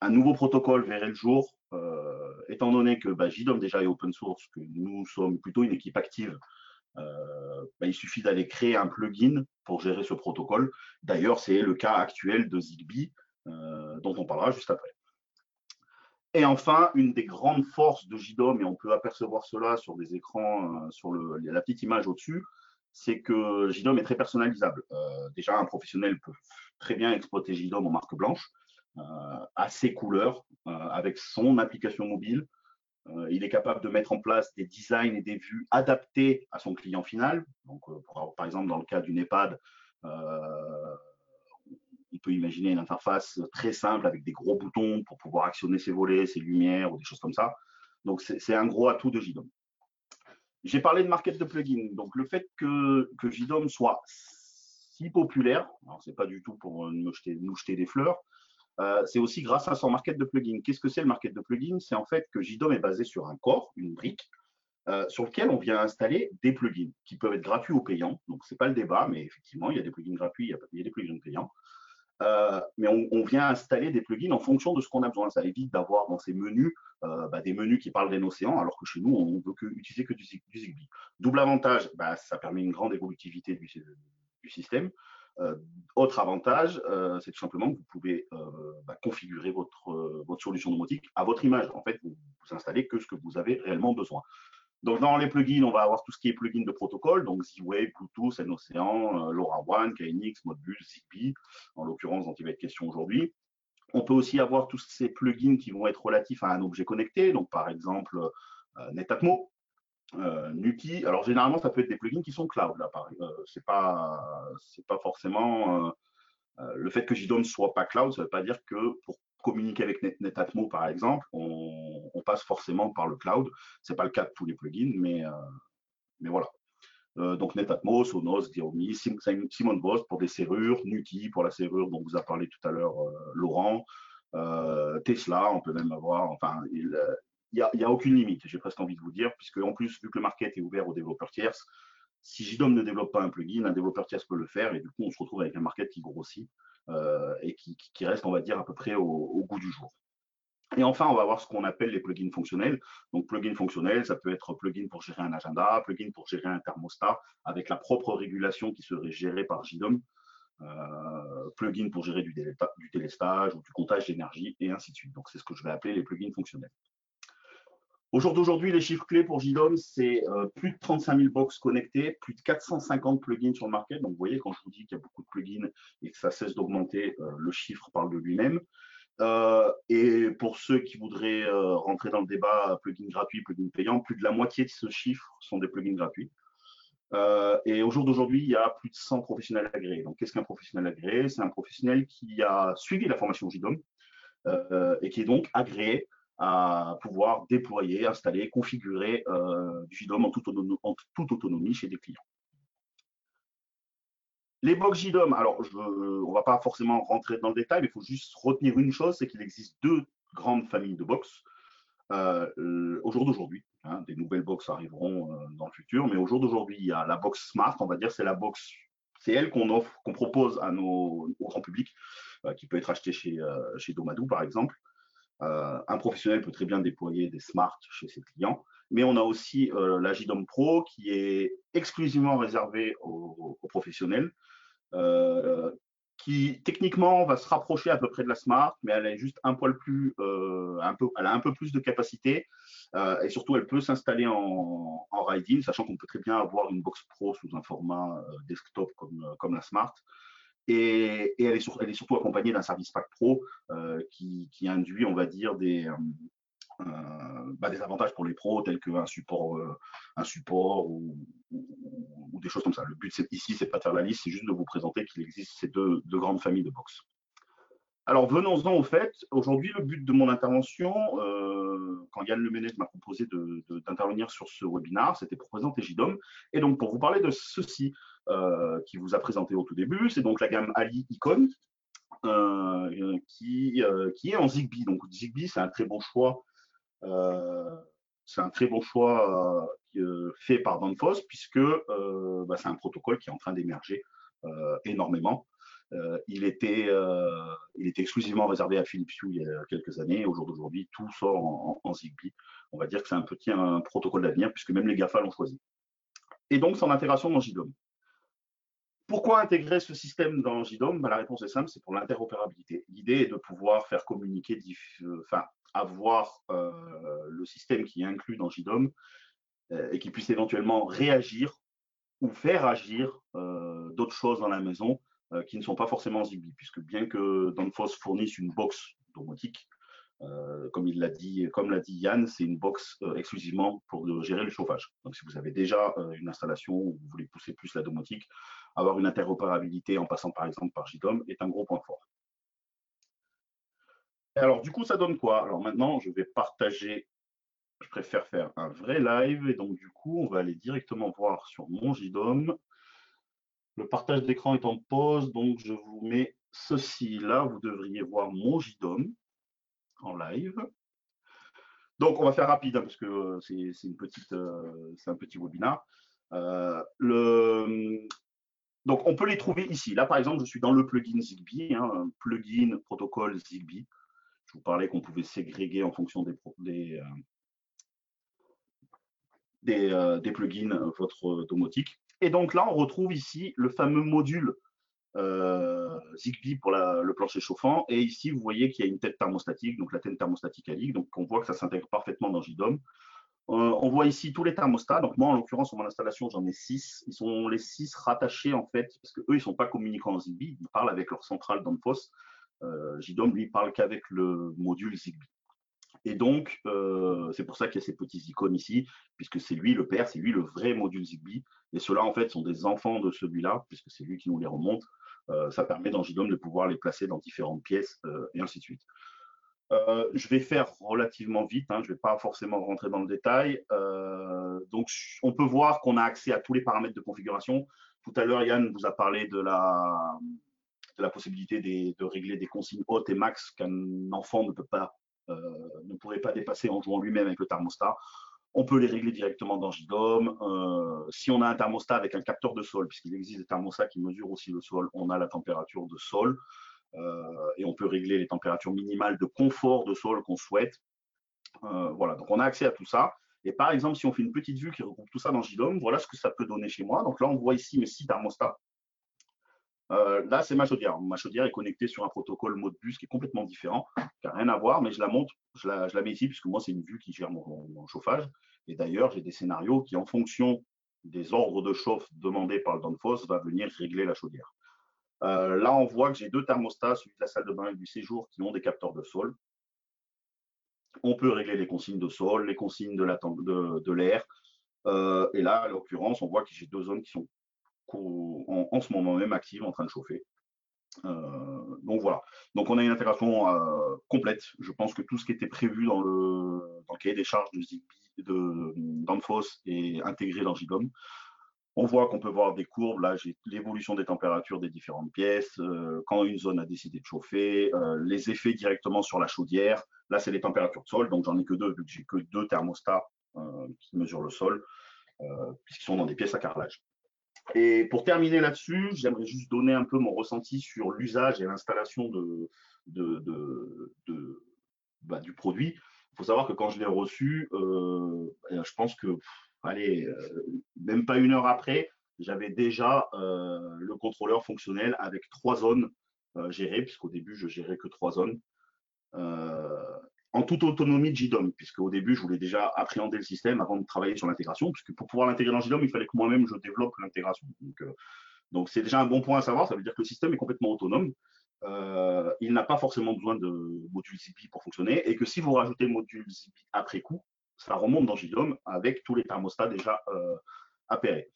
S3: un nouveau protocole verrait le jour, euh, étant donné que bah, JDOM déjà est open source, que nous sommes plutôt une équipe active. Euh, bah, il suffit d'aller créer un plugin pour gérer ce protocole. D'ailleurs, c'est le cas actuel de Zigbee, dont on parlera juste après. Et enfin, une des grandes forces de JDOM, et on peut apercevoir cela sur des écrans, euh, sur le, la petite image au-dessus, c'est que JDOM est très personnalisable. Euh, déjà, un professionnel peut très bien exploiter JDOM en marque blanche, euh, à ses couleurs, avec son application mobile. il est capable de mettre en place des designs et des vues adaptés à son client final. Donc, par exemple, dans le cas d'une EHPAD, peut imaginer une interface très simple avec des gros boutons pour pouvoir actionner ses volets, ses lumières ou des choses comme ça. Donc, c'est un gros atout de JDOM. J'ai parlé de market de plugin. Donc, le fait que, que JDOM soit si populaire, ce n'est pas du tout pour nous jeter, nous jeter des fleurs, euh, c'est aussi grâce à son market de plugin. Qu'est-ce que c'est le market de plugin C'est en fait que JDOM est basé sur un corps, une brique, euh, sur lequel on vient installer des plugins qui peuvent être gratuits ou payants. Donc, ce n'est pas le débat, mais effectivement, il y a des plugins gratuits, il y a des plugins payants. Euh, mais on, vient installer des plugins en fonction de ce qu'on a besoin. Ça évite d'avoir dans ces menus euh, bah, des menus qui parlent d'un océan, alors que chez nous, on ne veut que, utiliser que du, Zigbee. Double avantage, bah, ça permet une grande évolutivité du, système. Euh, autre avantage, c'est tout simplement que vous pouvez bah, configurer votre, votre solution domotique à votre image. En fait, vous, vous installez que ce que vous avez réellement besoin. Donc, dans les plugins, on va avoir tout ce qui est plugin de protocole, donc Z-Wave, Bluetooth, NOcean, euh, LoRaWAN, KNX, Modbus, Zigbee, en l'occurrence dont il va être question aujourd'hui. On peut aussi avoir tous ces plugins qui vont être relatifs à un objet connecté, donc par exemple euh, Netatmo, euh, Nuki. Alors généralement, ça peut être des plugins qui sont cloud. Là, euh, c'est pas, c'est pas forcément le fait que JDOM soit pas cloud, ça ne veut pas dire que pour communiquer avec Netatmo, par exemple, on, passe forcément par le cloud. Ce n'est pas le cas de tous les plugins, mais, euh, voilà. Euh, donc Netatmo, Sonos, Xiaomi, Simon Boss pour des serrures, Nuki pour la serrure dont vous a parlé tout à l'heure euh, Laurent, Tesla, on peut même avoir, enfin, il n'y a, a, aucune limite, j'ai presque envie de vous dire, puisque en plus, vu que le market est ouvert aux développeurs tierces, si JDOM ne développe pas un plugin, un développeur tierce peut le faire, et du coup, on se retrouve avec un market qui grossit. Euh, et qui, reste, on va dire, à peu près au, goût du jour. Et enfin, on va voir ce qu'on appelle les plugins fonctionnels. Donc, plugin fonctionnel, ça peut être plugin pour gérer un agenda, plugin pour gérer un thermostat avec la propre régulation qui serait gérée par JDOM, euh, plugin pour gérer du, du délestage ou du comptage d'énergie et ainsi de suite. Donc, c'est ce que je vais appeler les plugins fonctionnels. Au jour les chiffres clés pour JDOM, c'est euh, plus de 35 000 box connectées, plus de 450 plugins sur le market. Donc, vous voyez, quand je vous dis qu'il y a beaucoup de plugins et que ça cesse d'augmenter, euh, le chiffre parle de lui-même. Euh, et pour ceux qui voudraient rentrer dans le débat plugin gratuit, plugin payant, plus de la moitié de ce chiffre sont des plugins gratuits. et au jour d'aujourd'hui, il y a plus de 100 professionnels agréés. Donc, qu'est-ce qu'un professionnel agréé? C'est un professionnel qui a suivi la formation JDOM et qui est donc agréé à pouvoir déployer, installer, configurer euh, du JDOM en toute, autonomie, chez des clients. Les box JDOM, alors on ne va pas forcément rentrer dans le détail, mais il faut juste retenir une chose, c'est qu'il existe deux grandes familles de box. au jour d'aujourd'hui, hein, des nouvelles box arriveront dans le futur, mais au jour d'aujourd'hui, il y a la box Smart, on va dire, c'est la box, c'est elle qu'on offre, qu'on propose à nos, au grand public, qui peut être acheté chez, chez Domadou par exemple. Un professionnel peut très bien déployer des Smart chez ses clients mais on a aussi euh, la JDOM Pro qui est exclusivement réservée aux, professionnels, euh, qui techniquement va se rapprocher à peu près de la Smart, mais elle est juste un poil plus, euh, un peu, elle a un peu plus de capacité et surtout elle peut s'installer en, en riding, sachant qu'on peut très bien avoir une box Pro sous un format desktop comme la Smart. Et, elle, est surtout accompagnée d'un service pack pro qui, qui, induit, on va dire, des, euh, bah, des avantages pour les pros tels qu'un support, euh, un support ou, des choses comme ça. Le but ici, c'est pas de faire la liste, c'est juste de vous présenter qu'il existe ces deux, grandes familles de box. Alors venons-en au fait. Aujourd'hui, le but de mon intervention, euh, quand Yann Lemenet m'a proposé d'intervenir sur ce webinaire, c'était pour présenter JDOM et donc pour vous parler de ceci qui vous a présenté au tout début. C'est donc la gamme Ali Icon qui, qui est en Zigbee. Donc Zigbee, c'est un très bon choix euh, c'est un très bon choix euh, fait par Danfoss puisque euh, bah, c'est un protocole qui est en train d'émerger énormément. il, était, exclusivement réservé à Philips Hue il y a quelques années. Au jour d'aujourd'hui, tout sort en, Zigbee. On va dire que c'est un petit protocole d'avenir puisque même les GAFA l'ont choisi. Et donc, son intégration dans JDOM. Pourquoi intégrer ce système dans JDOM bah, La réponse est simple, c'est pour l'interopérabilité. L'idée est de pouvoir faire communiquer, enfin, avoir euh, le système qui est inclus dans JDOM euh, et qui puisse éventuellement réagir ou faire agir euh, d'autres choses dans la maison qui ne sont pas forcément Zigbee, puisque bien que Danfoss fournisse une box domotique, comme il l'a dit, comme l'a dit Yann, c'est une box exclusivement pour gérer le chauffage. Donc, si vous avez déjà une installation où vous voulez pousser plus la domotique, avoir une interopérabilité en passant par exemple par JDOM est un gros point fort. Alors, du coup, ça donne quoi? Alors maintenant, je vais partager. Je préfère faire un vrai live. Et donc, du coup, on va aller directement voir sur mon JDOM. Le partage d'écran est en pause. Donc, je vous mets ceci là. Vous devriez voir mon JDOM en live. Donc, on va faire rapide hein, parce que euh, euh, c'est un petit webinaire. Euh, le, donc, on peut les trouver ici. Là, par exemple, je suis dans le plugin Zigbee, hein, plugin protocole Zigbee. Je vous parlais qu'on pouvait ségréguer en fonction des, euh, euh, plugins euh, votre domotique. Et donc là, on retrouve ici le fameux module Zigbee pour le plancher chauffant. Et ici, vous voyez qu'il y a une tête thermostatique, donc la tête thermostatique à Donc on voit que ça s'intègre parfaitement dans JDOM. On voit ici tous les thermostats. Donc moi, en l'occurrence, sur mon installation, j'en ai six. Ils sont les six rattachés en fait, parce qu'eux, ils ne sont pas communicants en Zigbee. Ils parlent avec leur centrale d'Anfos. Euh, JDOM, lui, parle qu'avec le module Zigbee. Et donc, euh, c'est pour ça qu'il y a ces petits icônes ici, puisque c'est lui le père, c'est lui le vrai module Zigbee. Et ceux-là, en fait, sont des enfants de celui-là, puisque c'est lui qui nous les remonte. Euh, ça permet dans JDOM de pouvoir les placer dans différentes pièces, et ainsi de suite. Je vais faire relativement vite, hein, je ne vais pas forcément rentrer dans le détail. donc, on peut voir qu'on a accès à tous les paramètres de configuration. Tout à l'heure, Yann vous a parlé de la, possibilité de régler des consignes hautes et max qu'un enfant ne peut pas, euh, ne pourrait pas dépasser en jouant lui-même avec le thermostat. On peut les régler directement dans JDOM. Euh, si on a un thermostat avec un capteur de sol, puisqu'il existe des thermostats qui mesurent aussi le sol, on a la température de sol euh, et on peut régler les températures minimales de confort de sol qu'on souhaite. voilà, donc on a accès à tout ça. Et par exemple, si on fait une petite vue qui regroupe tout ça dans JDOM, voilà ce que ça peut donner chez moi. Donc là, on voit ici mes six thermostats euh, là, c'est ma chaudière. Ma chaudière est connectée sur un protocole Modbus qui est complètement différent, qui n'a rien à voir, mais je la montre, je la, mets ici, puisque moi, c'est une vue qui gère mon, chauffage. Et d'ailleurs, j'ai des scénarios qui, en fonction des ordres de chauffe demandés par le Danfoss, va venir régler la chaudière. Euh, là, on voit que j'ai deux thermostats, celui de la salle de bain et du séjour, qui ont des capteurs de sol. On peut régler les consignes de sol, les consignes de l'air. Euh, et là, à l'occurrence, on voit que j'ai deux zones qui sont en, ce moment même active, en train de chauffer. Euh, donc voilà. Donc on a une intégration complète. Je pense que tout ce qui était prévu dans le, cahier des charges de Zigbee, de Danfoss est intégré dans JDOM. On voit qu'on peut voir des courbes. Là, j'ai l'évolution des températures des différentes pièces, euh, quand une zone a décidé de chauffer, euh, les effets directement sur la chaudière. Là, c'est les températures de sol, donc j'en ai que deux, vu que j'ai que deux thermostats euh, qui mesurent le sol, puisqu'ils sont dans des pièces à carrelage. Et pour terminer là-dessus, j'aimerais juste donner un peu mon ressenti sur l'usage et l'installation bah, du produit. Il faut savoir que quand je l'ai reçu, je pense que allez, euh, même pas une heure après, j'avais déjà euh, le contrôleur fonctionnel avec trois zones euh, gérées, puisqu'au début, je gérais que trois zones. en toute autonomie de JDOM, puisque au début, je voulais déjà appréhender le système avant de travailler sur l'intégration, puisque pour pouvoir l'intégrer dans JDOM, il fallait que moi-même je développe l'intégration. Donc, c'est déjà un bon point à savoir, ça veut dire que le système est complètement autonome. il n'a pas forcément besoin de module Zigbee pour fonctionner, et que si vous rajoutez le module Zigbee après coup, ça remonte dans JDOM avec tous les thermostats déjà euh, appairés.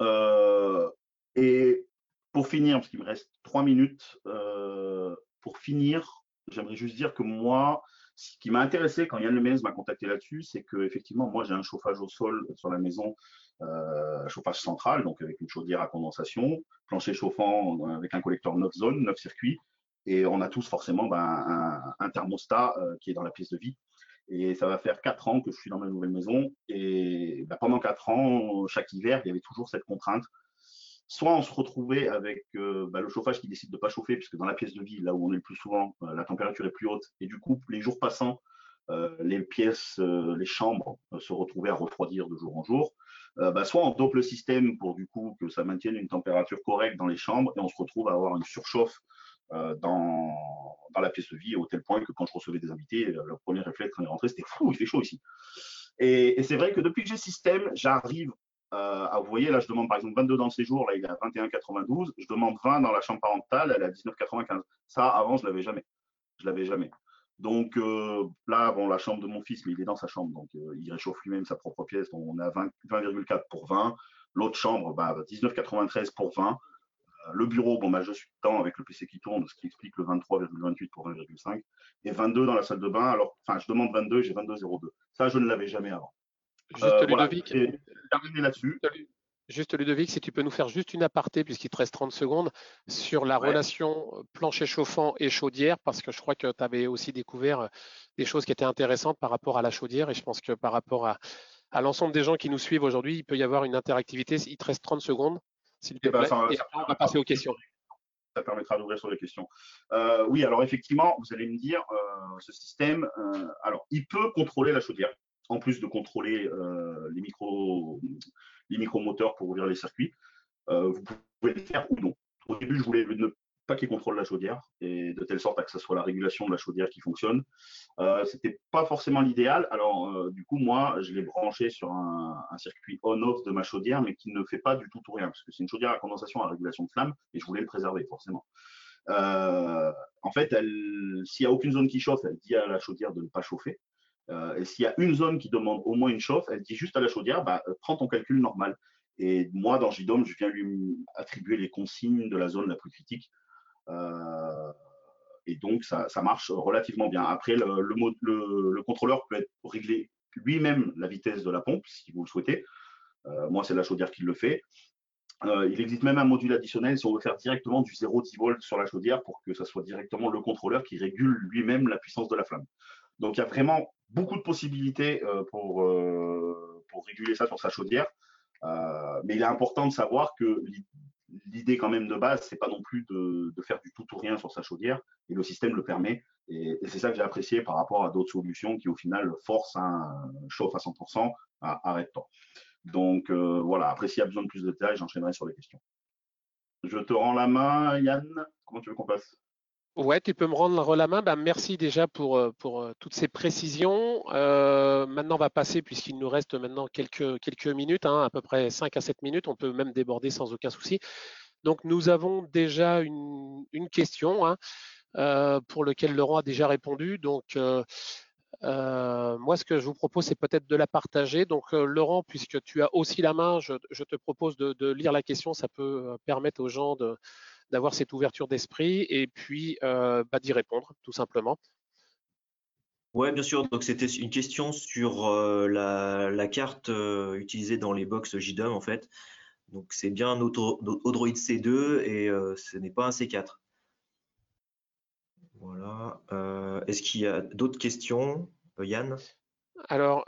S3: Euh, et pour finir, parce qu'il me reste trois minutes, euh, pour finir, j'aimerais juste dire que moi, ce qui m'a intéressé quand Yann Lemens m'a contacté là-dessus, c'est que effectivement, moi j'ai un chauffage au sol sur la maison, chauffage central, donc avec une chaudière à condensation, plancher chauffant avec un collecteur 9 zones, 9 circuits, et on a tous forcément ben, un, thermostat qui est dans la pièce de vie. Et ça va faire quatre ans que je suis dans ma nouvelle maison. Et bah, pendant quatre ans, chaque hiver, il y avait toujours cette contrainte. Soit on se retrouvait avec euh, bah, le chauffage qui décide de pas chauffer, puisque dans la pièce de vie, là où on est le plus souvent, euh, la température est plus haute. Et du coup, les jours passants, euh, les pièces, les chambres se retrouvaient à refroidir de jour en jour. Bah, soit on dope le système pour du coup que ça maintienne une température correcte dans les chambres et on se retrouve à avoir une surchauffe dans, dans, la pièce de vie, au tel point que quand je recevais des invités, le premier réflexe quand on est rentré, c'était fou, il fait chaud ici. Et, c'est vrai que depuis que j'ai système, j'arrive euh, à, vous voyez, là, je demande par exemple 22 dans le séjour, là, il est à 21,92. Je demande 20 dans la chambre parentale, elle est à 19,95. Ça, avant, je l'avais jamais. Je l'avais jamais. Donc euh, là, bon, la chambre de mon fils, mais il est dans sa chambre, donc il réchauffe lui-même sa propre pièce. Donc on est à 20,4 pour 20. L'autre chambre, bah, 19,93 pour 20 le bureau, bon, bah, je suis temps avec le PC qui tourne, ce qui explique le 23,28 pour 20,5. Et 22 dans la salle de bain. Alors, enfin, je demande 22, j'ai 22,02. Ça, je ne l'avais jamais avant.
S1: Juste euh, Ludovic.
S3: là-dessus.
S1: Juste Ludovic, si tu peux nous faire juste une aparté, puisqu'il te reste 30 secondes, sur la relation plancher chauffant et chaudière, parce que je crois que tu avais aussi découvert euh, des choses qui étaient intéressantes par rapport à la chaudière, et je pense que par rapport à, à l'ensemble des gens qui nous suivent aujourd'hui, il peut y avoir une interactivité. Il te reste 30 secondes. Et on va passer aux questions.
S3: Ça permettra d'ouvrir sur les questions. Euh, oui, alors effectivement, vous allez me dire, euh, ce système, euh, alors il peut contrôler la chaudière, en plus de contrôler les micro les micromoteurs pour ouvrir les circuits. vous pouvez le faire ou non. Au début, je voulais ne pas qu'il contrôle la chaudière et de telle sorte à que ce soit la régulation de la chaudière qui fonctionne. Euh, C'était pas forcément l'idéal. Alors euh, du coup moi je l'ai branché sur un, circuit on-off de ma chaudière mais qui ne fait pas du tout tout rien parce que c'est une chaudière à condensation à régulation de flamme et je voulais le préserver forcément. Euh, en fait, s'il n'y a aucune zone qui chauffe, elle dit à la chaudière de ne pas chauffer. Euh, s'il y a une zone qui demande au moins une chauffe, elle dit juste à la chaudière, bah, prends ton calcul normal. Et moi, dans JDOM, je viens lui attribuer les consignes de la zone la plus critique. Euh, et donc, ça, marche relativement bien. Après, le, le, contrôleur peut être réglé lui-même la vitesse de la pompe, si vous le souhaitez. Euh, moi, c'est la chaudière qui le fait. Euh, il existe même un module additionnel si on veut faire directement du 0-10 volts sur la chaudière pour que ça soit directement le contrôleur qui régule lui-même la puissance de la flamme. Donc il y a vraiment beaucoup de possibilités pour réguler ça sur sa chaudière. mais il est important de savoir que l'idée quand même de base, c'est pas non plus de, faire du tout ou rien sur sa chaudière, et le système le permet. Et, c'est ça que j'ai apprécié par rapport à d'autres solutions qui au final forcent un chauffe à 100%, à arrête-toi. Donc euh, voilà, après s'il y a besoin de plus de détails, j'enchaînerai sur les questions. Je te rends la main, Yann. Comment tu veux qu'on passe?
S1: Ouais, tu peux me rendre la main. Ben, merci déjà pour, euh, pour euh, toutes ces précisions. maintenant, on va passer, puisqu'il nous reste maintenant quelques, quelques minutes, hein, à peu près 5 à 7 minutes. On peut même déborder sans aucun souci. Donc, nous avons déjà une, une question hein, pour laquelle Laurent a déjà répondu. Donc, moi, ce que je vous propose, c'est peut-être de la partager. Donc, Laurent, puisque tu as aussi la main, je, te propose de, lire la question. Ça peut permettre aux gens de d'avoir cette ouverture d'esprit et puis euh, bah, d'y répondre, tout simplement.
S4: Oui, bien sûr. Donc, c'était une question sur euh, la, carte euh, utilisée dans les box JDOM, en fait. Donc c'est bien un Odroid C2 et ce n'est pas un C4. Voilà. Est-ce qu'il y a d'autres questions, Yann?
S1: Alors,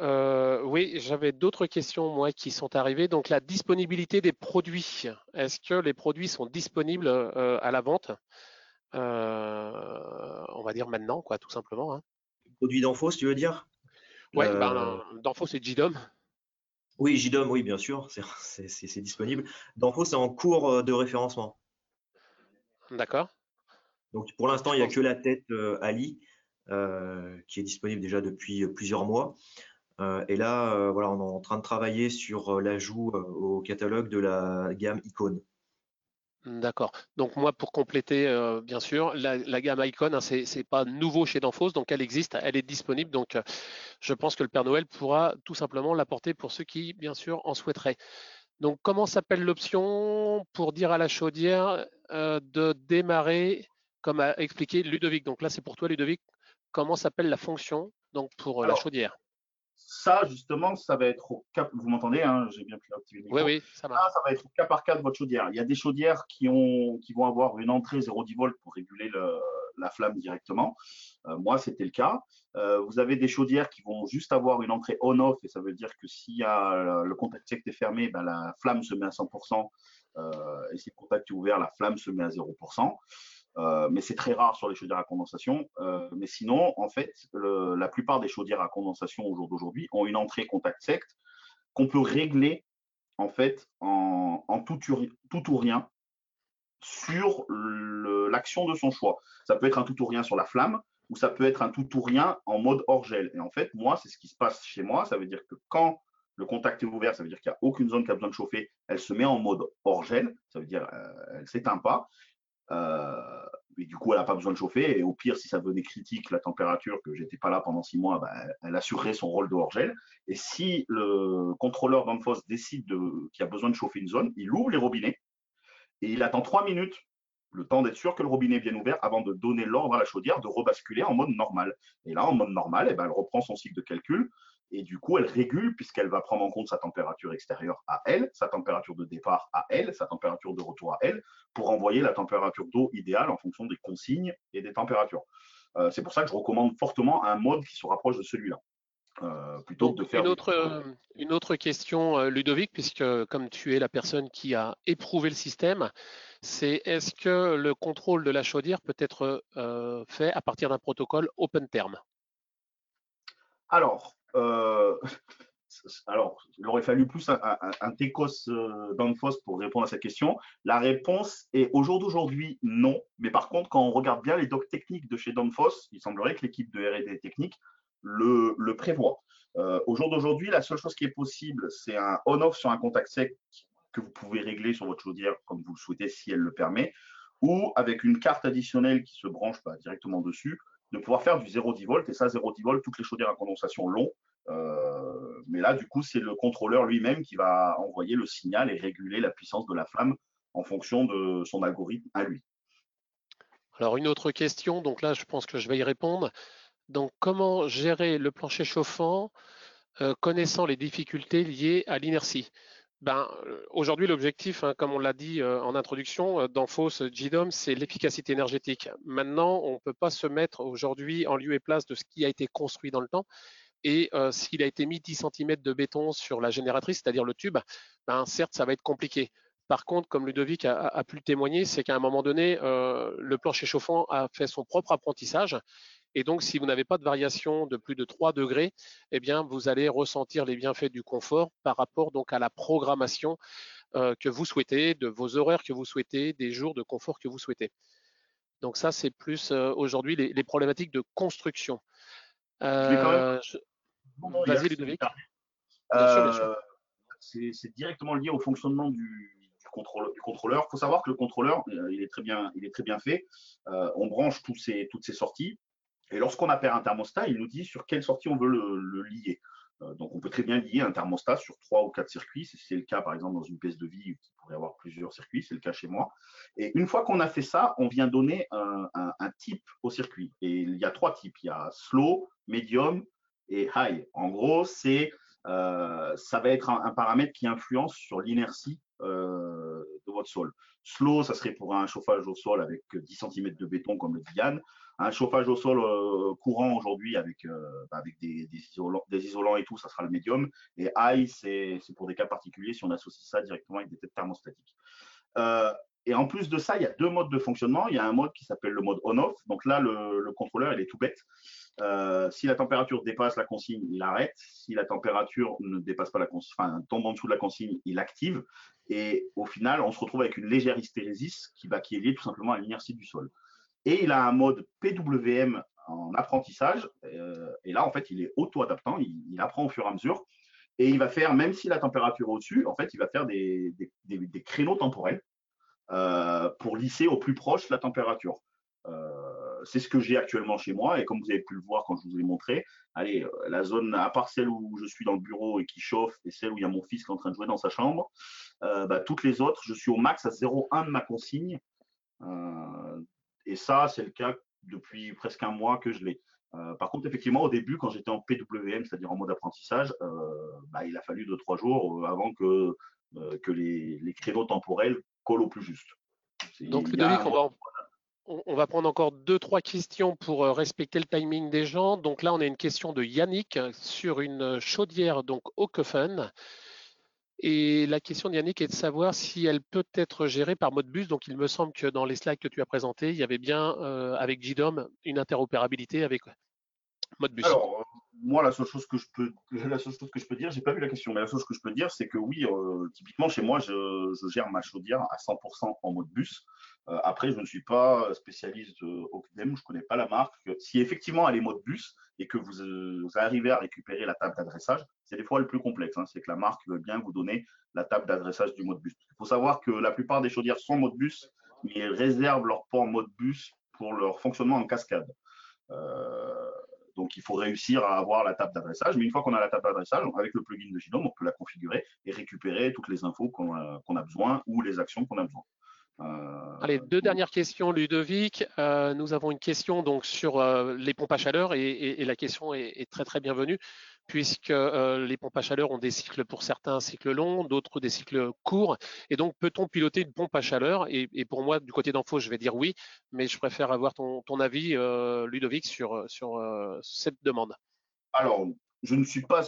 S1: oui, j'avais d'autres questions, moi, qui sont arrivées. Donc, la disponibilité des produits. Est-ce que les produits sont disponibles à la vente? On va dire maintenant, quoi, tout simplement. Hein.
S4: Produits d'Enfos, tu veux dire?
S1: Oui, ben, d'Enfos, c'est JDOM.
S4: Oui, JDOM, oui, bien sûr, c'est disponible. D'Enfos, c'est en cours de référencement.
S1: D'accord.
S4: Donc, pour l'instant, il n'y a que la tête Ali. Euh, qui est disponible déjà depuis plusieurs mois. Euh, et là, euh, voilà, on est en train de travailler sur l'ajout au catalogue de la gamme Icon.
S1: D'accord. Donc moi, pour compléter, bien sûr, la, gamme Icon, hein, ce c'est pas nouveau chez Danfoss, donc elle existe, elle est disponible. Donc je pense que le Père Noël pourra tout simplement l'apporter pour ceux qui, bien sûr, en souhaiteraient. Donc comment s'appelle l'option pour dire à la chaudière de démarrer, comme a expliqué Ludovic? Donc là, c'est pour toi, Ludovic comment s'appelle la fonction donc pour euh, la chaudière?
S3: ça, justement, ça va être au cas. Vous m'entendez hein, J'ai bien pu activer
S1: Oui, oui, ça va.
S3: ça va être au cas par cas de votre chaudière. Il y a des chaudières qui, ont, qui vont avoir une entrée 0,10 volts pour réguler la flamme directement. Euh, moi, c'était le cas. Euh, vous avez des chaudières qui vont juste avoir une entrée on-off, et ça veut dire que si le contact check est fermé, ben, la flamme se met à 100%, et si le contact est ouvert, la flamme se met à 0%. Euh, mais c'est très rare sur les chaudières à condensation. Euh, mais sinon, en fait, la plupart des chaudières à condensation au jour d'aujourd'hui ont une entrée contact sect qu'on peut régler en fait en, tout, tout, ou rien sur l'action de son choix. Ça peut être un tout ou rien sur la flamme ou ça peut être un tout ou rien en mode hors gel. Et en fait, moi, c'est ce qui se passe chez moi. Ça veut dire que quand le contact est ouvert, ça veut dire qu'il n'y a aucune zone qui a besoin de chauffer. Elle se met en mode hors gel, ça veut dire euh, elle ne s'éteint pas. Euh, et du coup, elle n'a pas besoin de chauffer. Et au pire, si ça venait critique, la température, que j'étais pas là pendant six mois, ben, elle assurerait son rôle de hors-gel. Et si le contrôleur d'Enfos décide qu'il a besoin de chauffer une zone, il ouvre les robinets et il attend trois minutes, le temps d'être sûr que le robinet est bien ouvert, avant de donner l'ordre à la chaudière de rebasculer en mode normal. Et là, en mode normal, eh ben, elle reprend son cycle de calcul et du coup, elle régule puisqu'elle va prendre en compte sa température extérieure à elle, sa température de départ à elle, sa température de retour à elle, pour envoyer la température d'eau idéale en fonction des consignes et des températures. Euh, c'est pour ça que je recommande fortement un mode qui se rapproche de celui-là. Euh, plutôt que de faire
S1: une autre, euh, une autre question, Ludovic, puisque comme tu es la personne qui a éprouvé le système, c'est est-ce que le contrôle de la chaudière peut être fait à partir d'un protocole open term?
S3: Alors, euh, alors, il aurait fallu plus un, TECOS euh, pour répondre à cette question. La réponse est au jour d'aujourd'hui non. Mais par contre, quand on regarde bien les docs techniques de chez Danfoss, il semblerait que l'équipe de R&D technique le, prévoit. Euh, au jour d'aujourd'hui, la seule chose qui est possible, c'est un on-off sur un contact sec que vous pouvez régler sur votre chaudière comme vous le souhaitez si elle le permet, ou avec une carte additionnelle qui se branche pas directement dessus, de pouvoir faire du 0,10 volts. Et ça, 0,10 volts, toutes les chaudières à condensation l'ont. Euh, mais là, du coup, c'est le contrôleur lui-même qui va envoyer le signal et réguler la puissance de la flamme en fonction de son algorithme à lui.
S1: Alors, une autre question, donc là, je pense que je vais y répondre. Donc, comment gérer le plancher chauffant euh, connaissant les difficultés liées à l'inertie? Ben, euh, Aujourd'hui, l'objectif, hein, comme on l'a dit euh, en introduction, euh, dans Fausse GDOM, c'est l'efficacité énergétique. Maintenant, on ne peut pas se mettre aujourd'hui en lieu et place de ce qui a été construit dans le temps. Et s'il a été mis 10 cm de béton sur la génératrice, c'est-à-dire le tube, ben, certes, ça va être compliqué. Par contre, comme Ludovic a, a pu le témoigner, c'est qu'à un moment donné, le plancher chauffant a fait son propre apprentissage et donc, si vous n'avez pas de variation de plus de 3 degrés, eh bien, vous allez ressentir les bienfaits du confort par rapport donc à la programmation euh, que vous souhaitez, de vos horaires que vous souhaitez, des jours de confort que vous souhaitez. Donc ça, c'est plus euh, aujourd'hui les, problématiques de construction.
S3: Euh, Vas-y, Ludovic. c'est directement lié au fonctionnement du, contrôleur. Il faut savoir que le contrôleur, il est très bien, il est très bien fait. on branche toutes ces sorties. Et lorsqu'on appelle un thermostat, il nous dit sur quelle sortie on veut le, lier. Euh, donc, on peut très bien lier un thermostat sur trois ou quatre circuits. C'est le cas, par exemple, dans une pièce de vie qui pourrait avoir plusieurs circuits. C'est le cas chez moi. Et une fois qu'on a fait ça, on vient donner un, type au circuit. Et il y a trois types. Il y a slow, medium et high. En gros, c'est ça va être un, paramètre qui influence sur l'inertie de votre sol. Slow, ça serait pour un chauffage au sol avec 10 cm de béton comme le Diane. Un chauffage au sol courant aujourd'hui avec, bah, des, isolants, et tout, ça sera le médium. Et high, c'est pour des cas particuliers si on associe ça directement avec des têtes thermostatiques. Et en plus de ça, il y a deux modes de fonctionnement. Il y a un mode qui s'appelle le mode on-off. Donc là, le, contrôleur, il est tout bête. Euh, si la température dépasse la consigne, il arrête. Si la température ne dépasse pas la consigne, tombe en dessous de la consigne, il active. Et au final, on se retrouve avec une légère hystérésis qui, va, qui est liée tout simplement à l'inertie du sol. Et il a un mode PWM en apprentissage. Euh, et là, en fait, il est auto-adaptant. Il, apprend au fur et à mesure. Et il va faire, même si la température est au-dessus, en fait, il va faire des créneaux temporels euh, pour lisser au plus proche la température. Euh, c'est ce que j'ai actuellement chez moi et comme vous avez pu le voir quand je vous ai montré, allez, euh, la zone, à part celle où je suis dans le bureau et qui chauffe et celle où il y a mon fils qui est en train de jouer dans sa chambre, bah, toutes les autres, je suis au max à 0,1 de ma consigne. et ça, c'est le cas depuis presque un mois que je l'ai. par contre, effectivement, au début, quand j'étais en PWM, c'est-à-dire en mode apprentissage, bah, il a fallu 2-3 jours avant que, que les, les, créneaux temporels au plus juste.
S1: Donc, Ludovic, on va, prendre encore deux, trois questions pour euh, respecter le timing des gens. Donc là, on a une question de Yannick sur une chaudière donc Okofen. Et la question de Yannick est de savoir si elle peut être gérée par Modbus. Donc, il me semble que dans les slides que tu as présentés, il y avait bien euh, avec JDOM une interopérabilité avec Modbus.
S3: Alors, moi, la seule chose que je peux, la je peux dire, j'ai pas vu la question, mais la seule chose que je peux dire, c'est que oui, euh, typiquement chez moi, je, gère ma chaudière à 100% en mode bus. Euh, après, je ne suis pas spécialiste de Ocdem, je connais pas la marque. Si effectivement elle est mode bus et que vous, arrivez à récupérer la table d'adressage, c'est des fois le plus complexe. Hein. c'est que la marque veut bien vous donner la table d'adressage du mode bus. Il faut savoir que la plupart des chaudières sont mode bus, mais elles réservent leur port mode bus pour leur fonctionnement en cascade. Euh, donc, il faut réussir à avoir la table d'adressage. Mais une fois qu'on a la table d'adressage, avec le plugin de Gnome, on peut la configurer et récupérer toutes les infos qu'on a, besoin ou les actions qu'on a besoin.
S1: Euh, Allez, deux dernières questions, Ludovic. Euh, nous avons une question donc sur euh, les pompes à chaleur et, la question est, très très bienvenue puisque les pompes à chaleur ont des cycles pour certains cycles longs, d'autres des cycles courts. Et donc, peut-on piloter une pompe à chaleur? Et, pour moi, du côté d'info, je vais dire oui, mais je préfère avoir ton, avis, Ludovic, sur, sur cette demande.
S3: Alors, je ne suis pas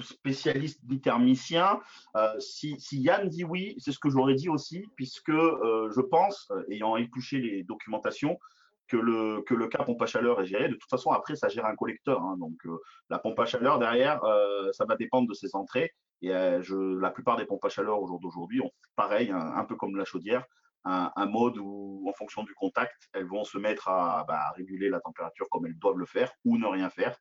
S3: spécialiste bitermicien. Euh, si, Yann dit oui, c'est ce que j'aurais dit aussi, puisque euh, je pense, euh, ayant épluché les documentations, que le, que le cas pompe à chaleur est géré. De toute façon, après, ça gère un collecteur. Hein. donc, la pompe à chaleur, derrière, ça va dépendre de ses entrées. Et la plupart des pompes à chaleur au jour d'aujourd'hui ont pareil, un, peu comme la chaudière, un, mode où, en fonction du contact, elles vont se mettre bah, à, réguler la température comme elles doivent le faire ou ne rien faire.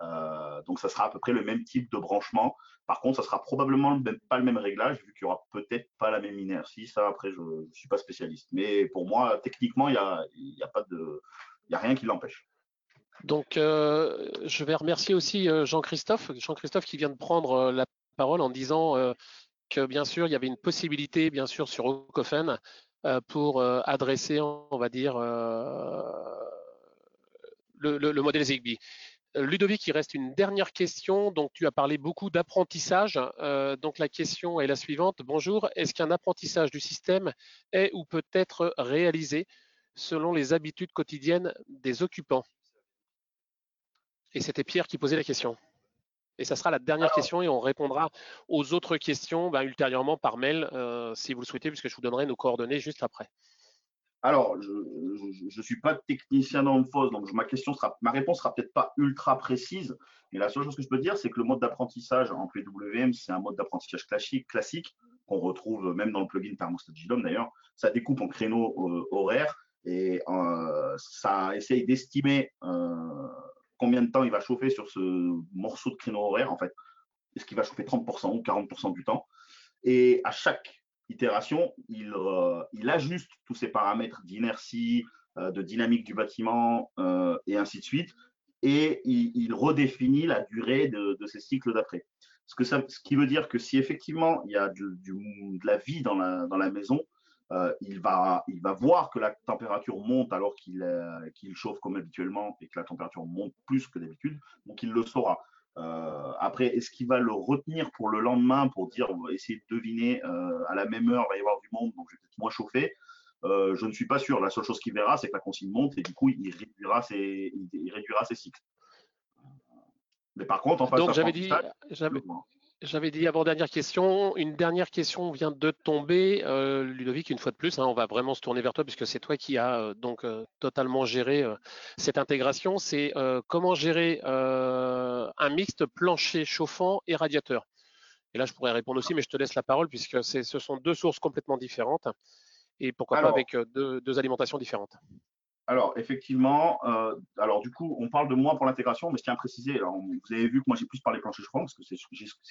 S3: Euh, donc, ça sera à peu près le même type de branchement. Par contre, ça sera probablement pas le même réglage, vu qu'il n'y aura peut-être pas la même inertie. Ça, après, je ne suis pas spécialiste. Mais pour moi, techniquement, il n'y a, y a, rien qui l'empêche.
S1: Donc, euh, je vais remercier aussi euh, Jean-Christophe, Jean-Christophe qui vient de prendre la parole en disant que bien sûr, il y avait une possibilité, bien sûr, sur Ocofen pour adresser, on va dire, le, modèle Zigbee. Euh, Ludovic, il reste une dernière question. Donc, tu as parlé beaucoup d'apprentissage. Euh, donc, la question est la suivante. Bonjour, est-ce qu'un apprentissage du système est ou peut être réalisé selon les habitudes quotidiennes des occupants? Et c'était Pierre qui posait la question. Et ça sera la dernière question et on répondra aux autres questions ben, ultérieurement par mail euh, si vous le souhaitez, puisque je vous donnerai nos coordonnées juste après.
S3: Alors, je ne suis pas technicien dans le FOS, donc ma question sera, ma réponse sera peut-être pas ultra précise, mais la seule chose que je peux dire, c'est que le mode d'apprentissage en PWM, c'est un mode d'apprentissage classique, classique qu'on retrouve même dans le plugin Thermostat JDOM d'ailleurs. Ça découpe en créneaux euh, horaires et euh, ça essaye d'estimer euh, combien de temps il va chauffer sur ce morceau de créneau horaire, en fait. Est-ce qu'il va chauffer 30% ou 40% du temps? Et à chaque itération, euh, il, ajuste tous ces paramètres d'inertie, euh, de dynamique du bâtiment euh, et ainsi de suite, et il, redéfinit la durée de, ces cycles d'après. Ce, que ça, ce qui veut dire que si effectivement il y a de la vie dans la, maison, il va voir que la température monte alors qu'il chauffe comme habituellement et que la température monte plus que d'habitude, donc il le saura. Après, est-ce qu'il va le retenir pour le lendemain pour dire, on va essayer de deviner à la même heure, il va y avoir du monde, donc je vais peut-être moins chauffer Je ne suis pas sûr. La seule chose qu'il verra, c'est que la consigne monte et du coup, il réduira ses, il réduira ses cycles. Mais par contre, en face
S1: Donc, j'avais dit, j'avais dit avant dernière question, une dernière question vient de tomber, euh, Ludovic, une fois de plus, hein, on va vraiment se tourner vers toi puisque c'est toi qui as euh, donc euh, totalement géré cette intégration. C'est comment gérer un mixte plancher chauffant et radiateur. Et là, je pourrais répondre aussi, mais je te laisse la parole puisque ce sont deux sources complètement différentes et pourquoi pas avec deux alimentations différentes.
S3: Alors, effectivement, euh, alors du coup, on parle de moi pour l'intégration, mais je tiens à préciser, vous avez vu que moi j'ai plus parlé plancher chauffant parce que c'est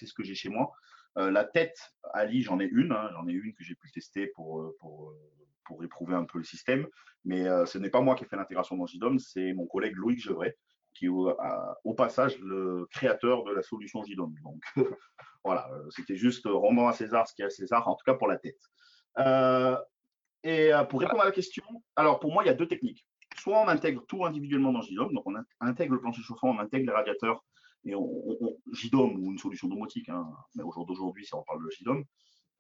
S3: ce que j'ai chez moi. Euh, la tête, Ali, j'en ai une, hein, j'en ai une que j'ai pu tester pour, euh, pour, pour, éprouver un peu le système, mais ce n'est pas moi qui ai fait l'intégration dans JDOM, c'est mon collègue Loïc Gevray, qui est au, passage le créateur de la solution JDOM. Donc voilà, c'était juste rendant à César ce qui est à César, en tout cas pour la tête. Et pour répondre à la question, alors pour moi, il y a deux techniques. Soit on intègre tout individuellement dans JDOM, donc on intègre le plancher chauffant, on intègre les radiateurs, et on, JDOM ou une solution domotique, hein, mais au jour d'aujourd'hui, si on parle de JDOM,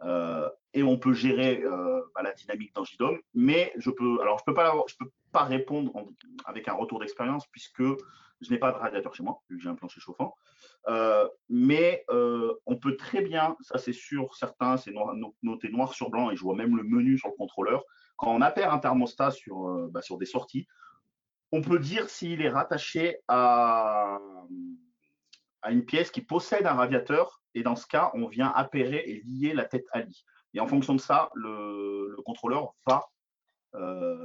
S3: euh, et on peut gérer euh, bah, la dynamique dans JDOM, mais je peux, alors je peux pas, peux pas répondre avec un retour d'expérience puisque je n'ai pas de radiateur chez moi, vu que j'ai un plancher chauffant. Euh, mais on peut très bien, ça c'est sûr, certains, c'est noté noir sur blanc et je vois même le menu sur le contrôleur. Quand on appelle un thermostat sur, euh, bah, sur des sorties, on peut dire s'il est rattaché à, une pièce qui possède un radiateur et dans ce cas, on vient appairer et lier la tête à lit. Et en fonction de ça, le, contrôleur va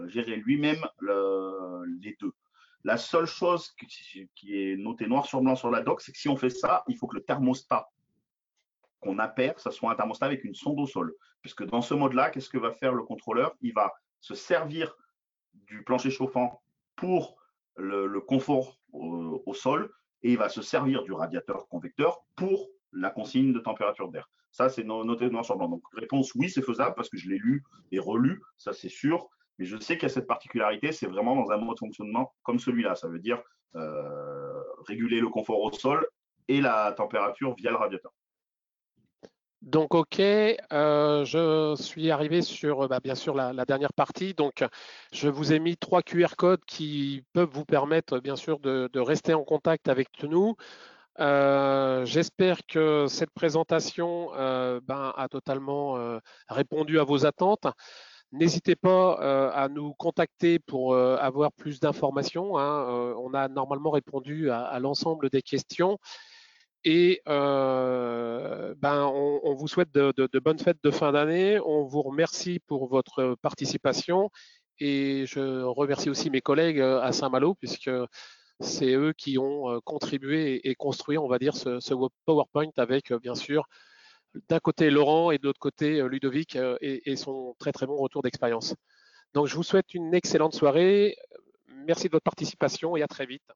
S3: gérer lui-même les deux. La seule chose qui est notée noir sur blanc sur la doc, c'est que si on fait ça, il faut que le thermostat qu'on appelle, ça soit un thermostat avec une sonde au sol. Puisque dans ce mode-là, qu'est-ce que va faire le contrôleur? Il va se servir du plancher chauffant pour le, confort au, sol et il va se servir du radiateur convecteur pour la consigne de température d'air. Ça, c'est noté noir sur. Donc, réponse oui, c'est faisable parce que je l'ai lu et relu, ça c'est sûr. Mais je sais qu'il y a cette particularité, c'est vraiment dans un mode de fonctionnement comme celui-là. Ça veut dire euh, réguler le confort au sol et la température via le radiateur.
S1: Donc, OK, euh, je suis arrivé sur, bah, bien sûr, la, dernière partie. Donc, je vous ai mis trois QR codes qui peuvent vous permettre, bien sûr, de, rester en contact avec nous. Euh, j'espère que cette présentation ben, a totalement répondu à vos attentes. N'hésitez pas euh, à nous contacter pour euh, avoir plus d'informations. Hein. Euh, on a normalement répondu à, l'ensemble des questions. Et ben, on, vous souhaite de, bonnes fêtes de fin d'année. On vous remercie pour votre participation. Et je remercie aussi mes collègues à Saint-Malo, puisque c'est eux qui ont contribué et construit, on va dire, ce, PowerPoint avec, bien sûr, d'un côté Laurent et de l'autre côté euh, Ludovic euh, et, son très très bon retour d'expérience. Donc je vous souhaite une excellente soirée. Merci de votre participation et à très vite.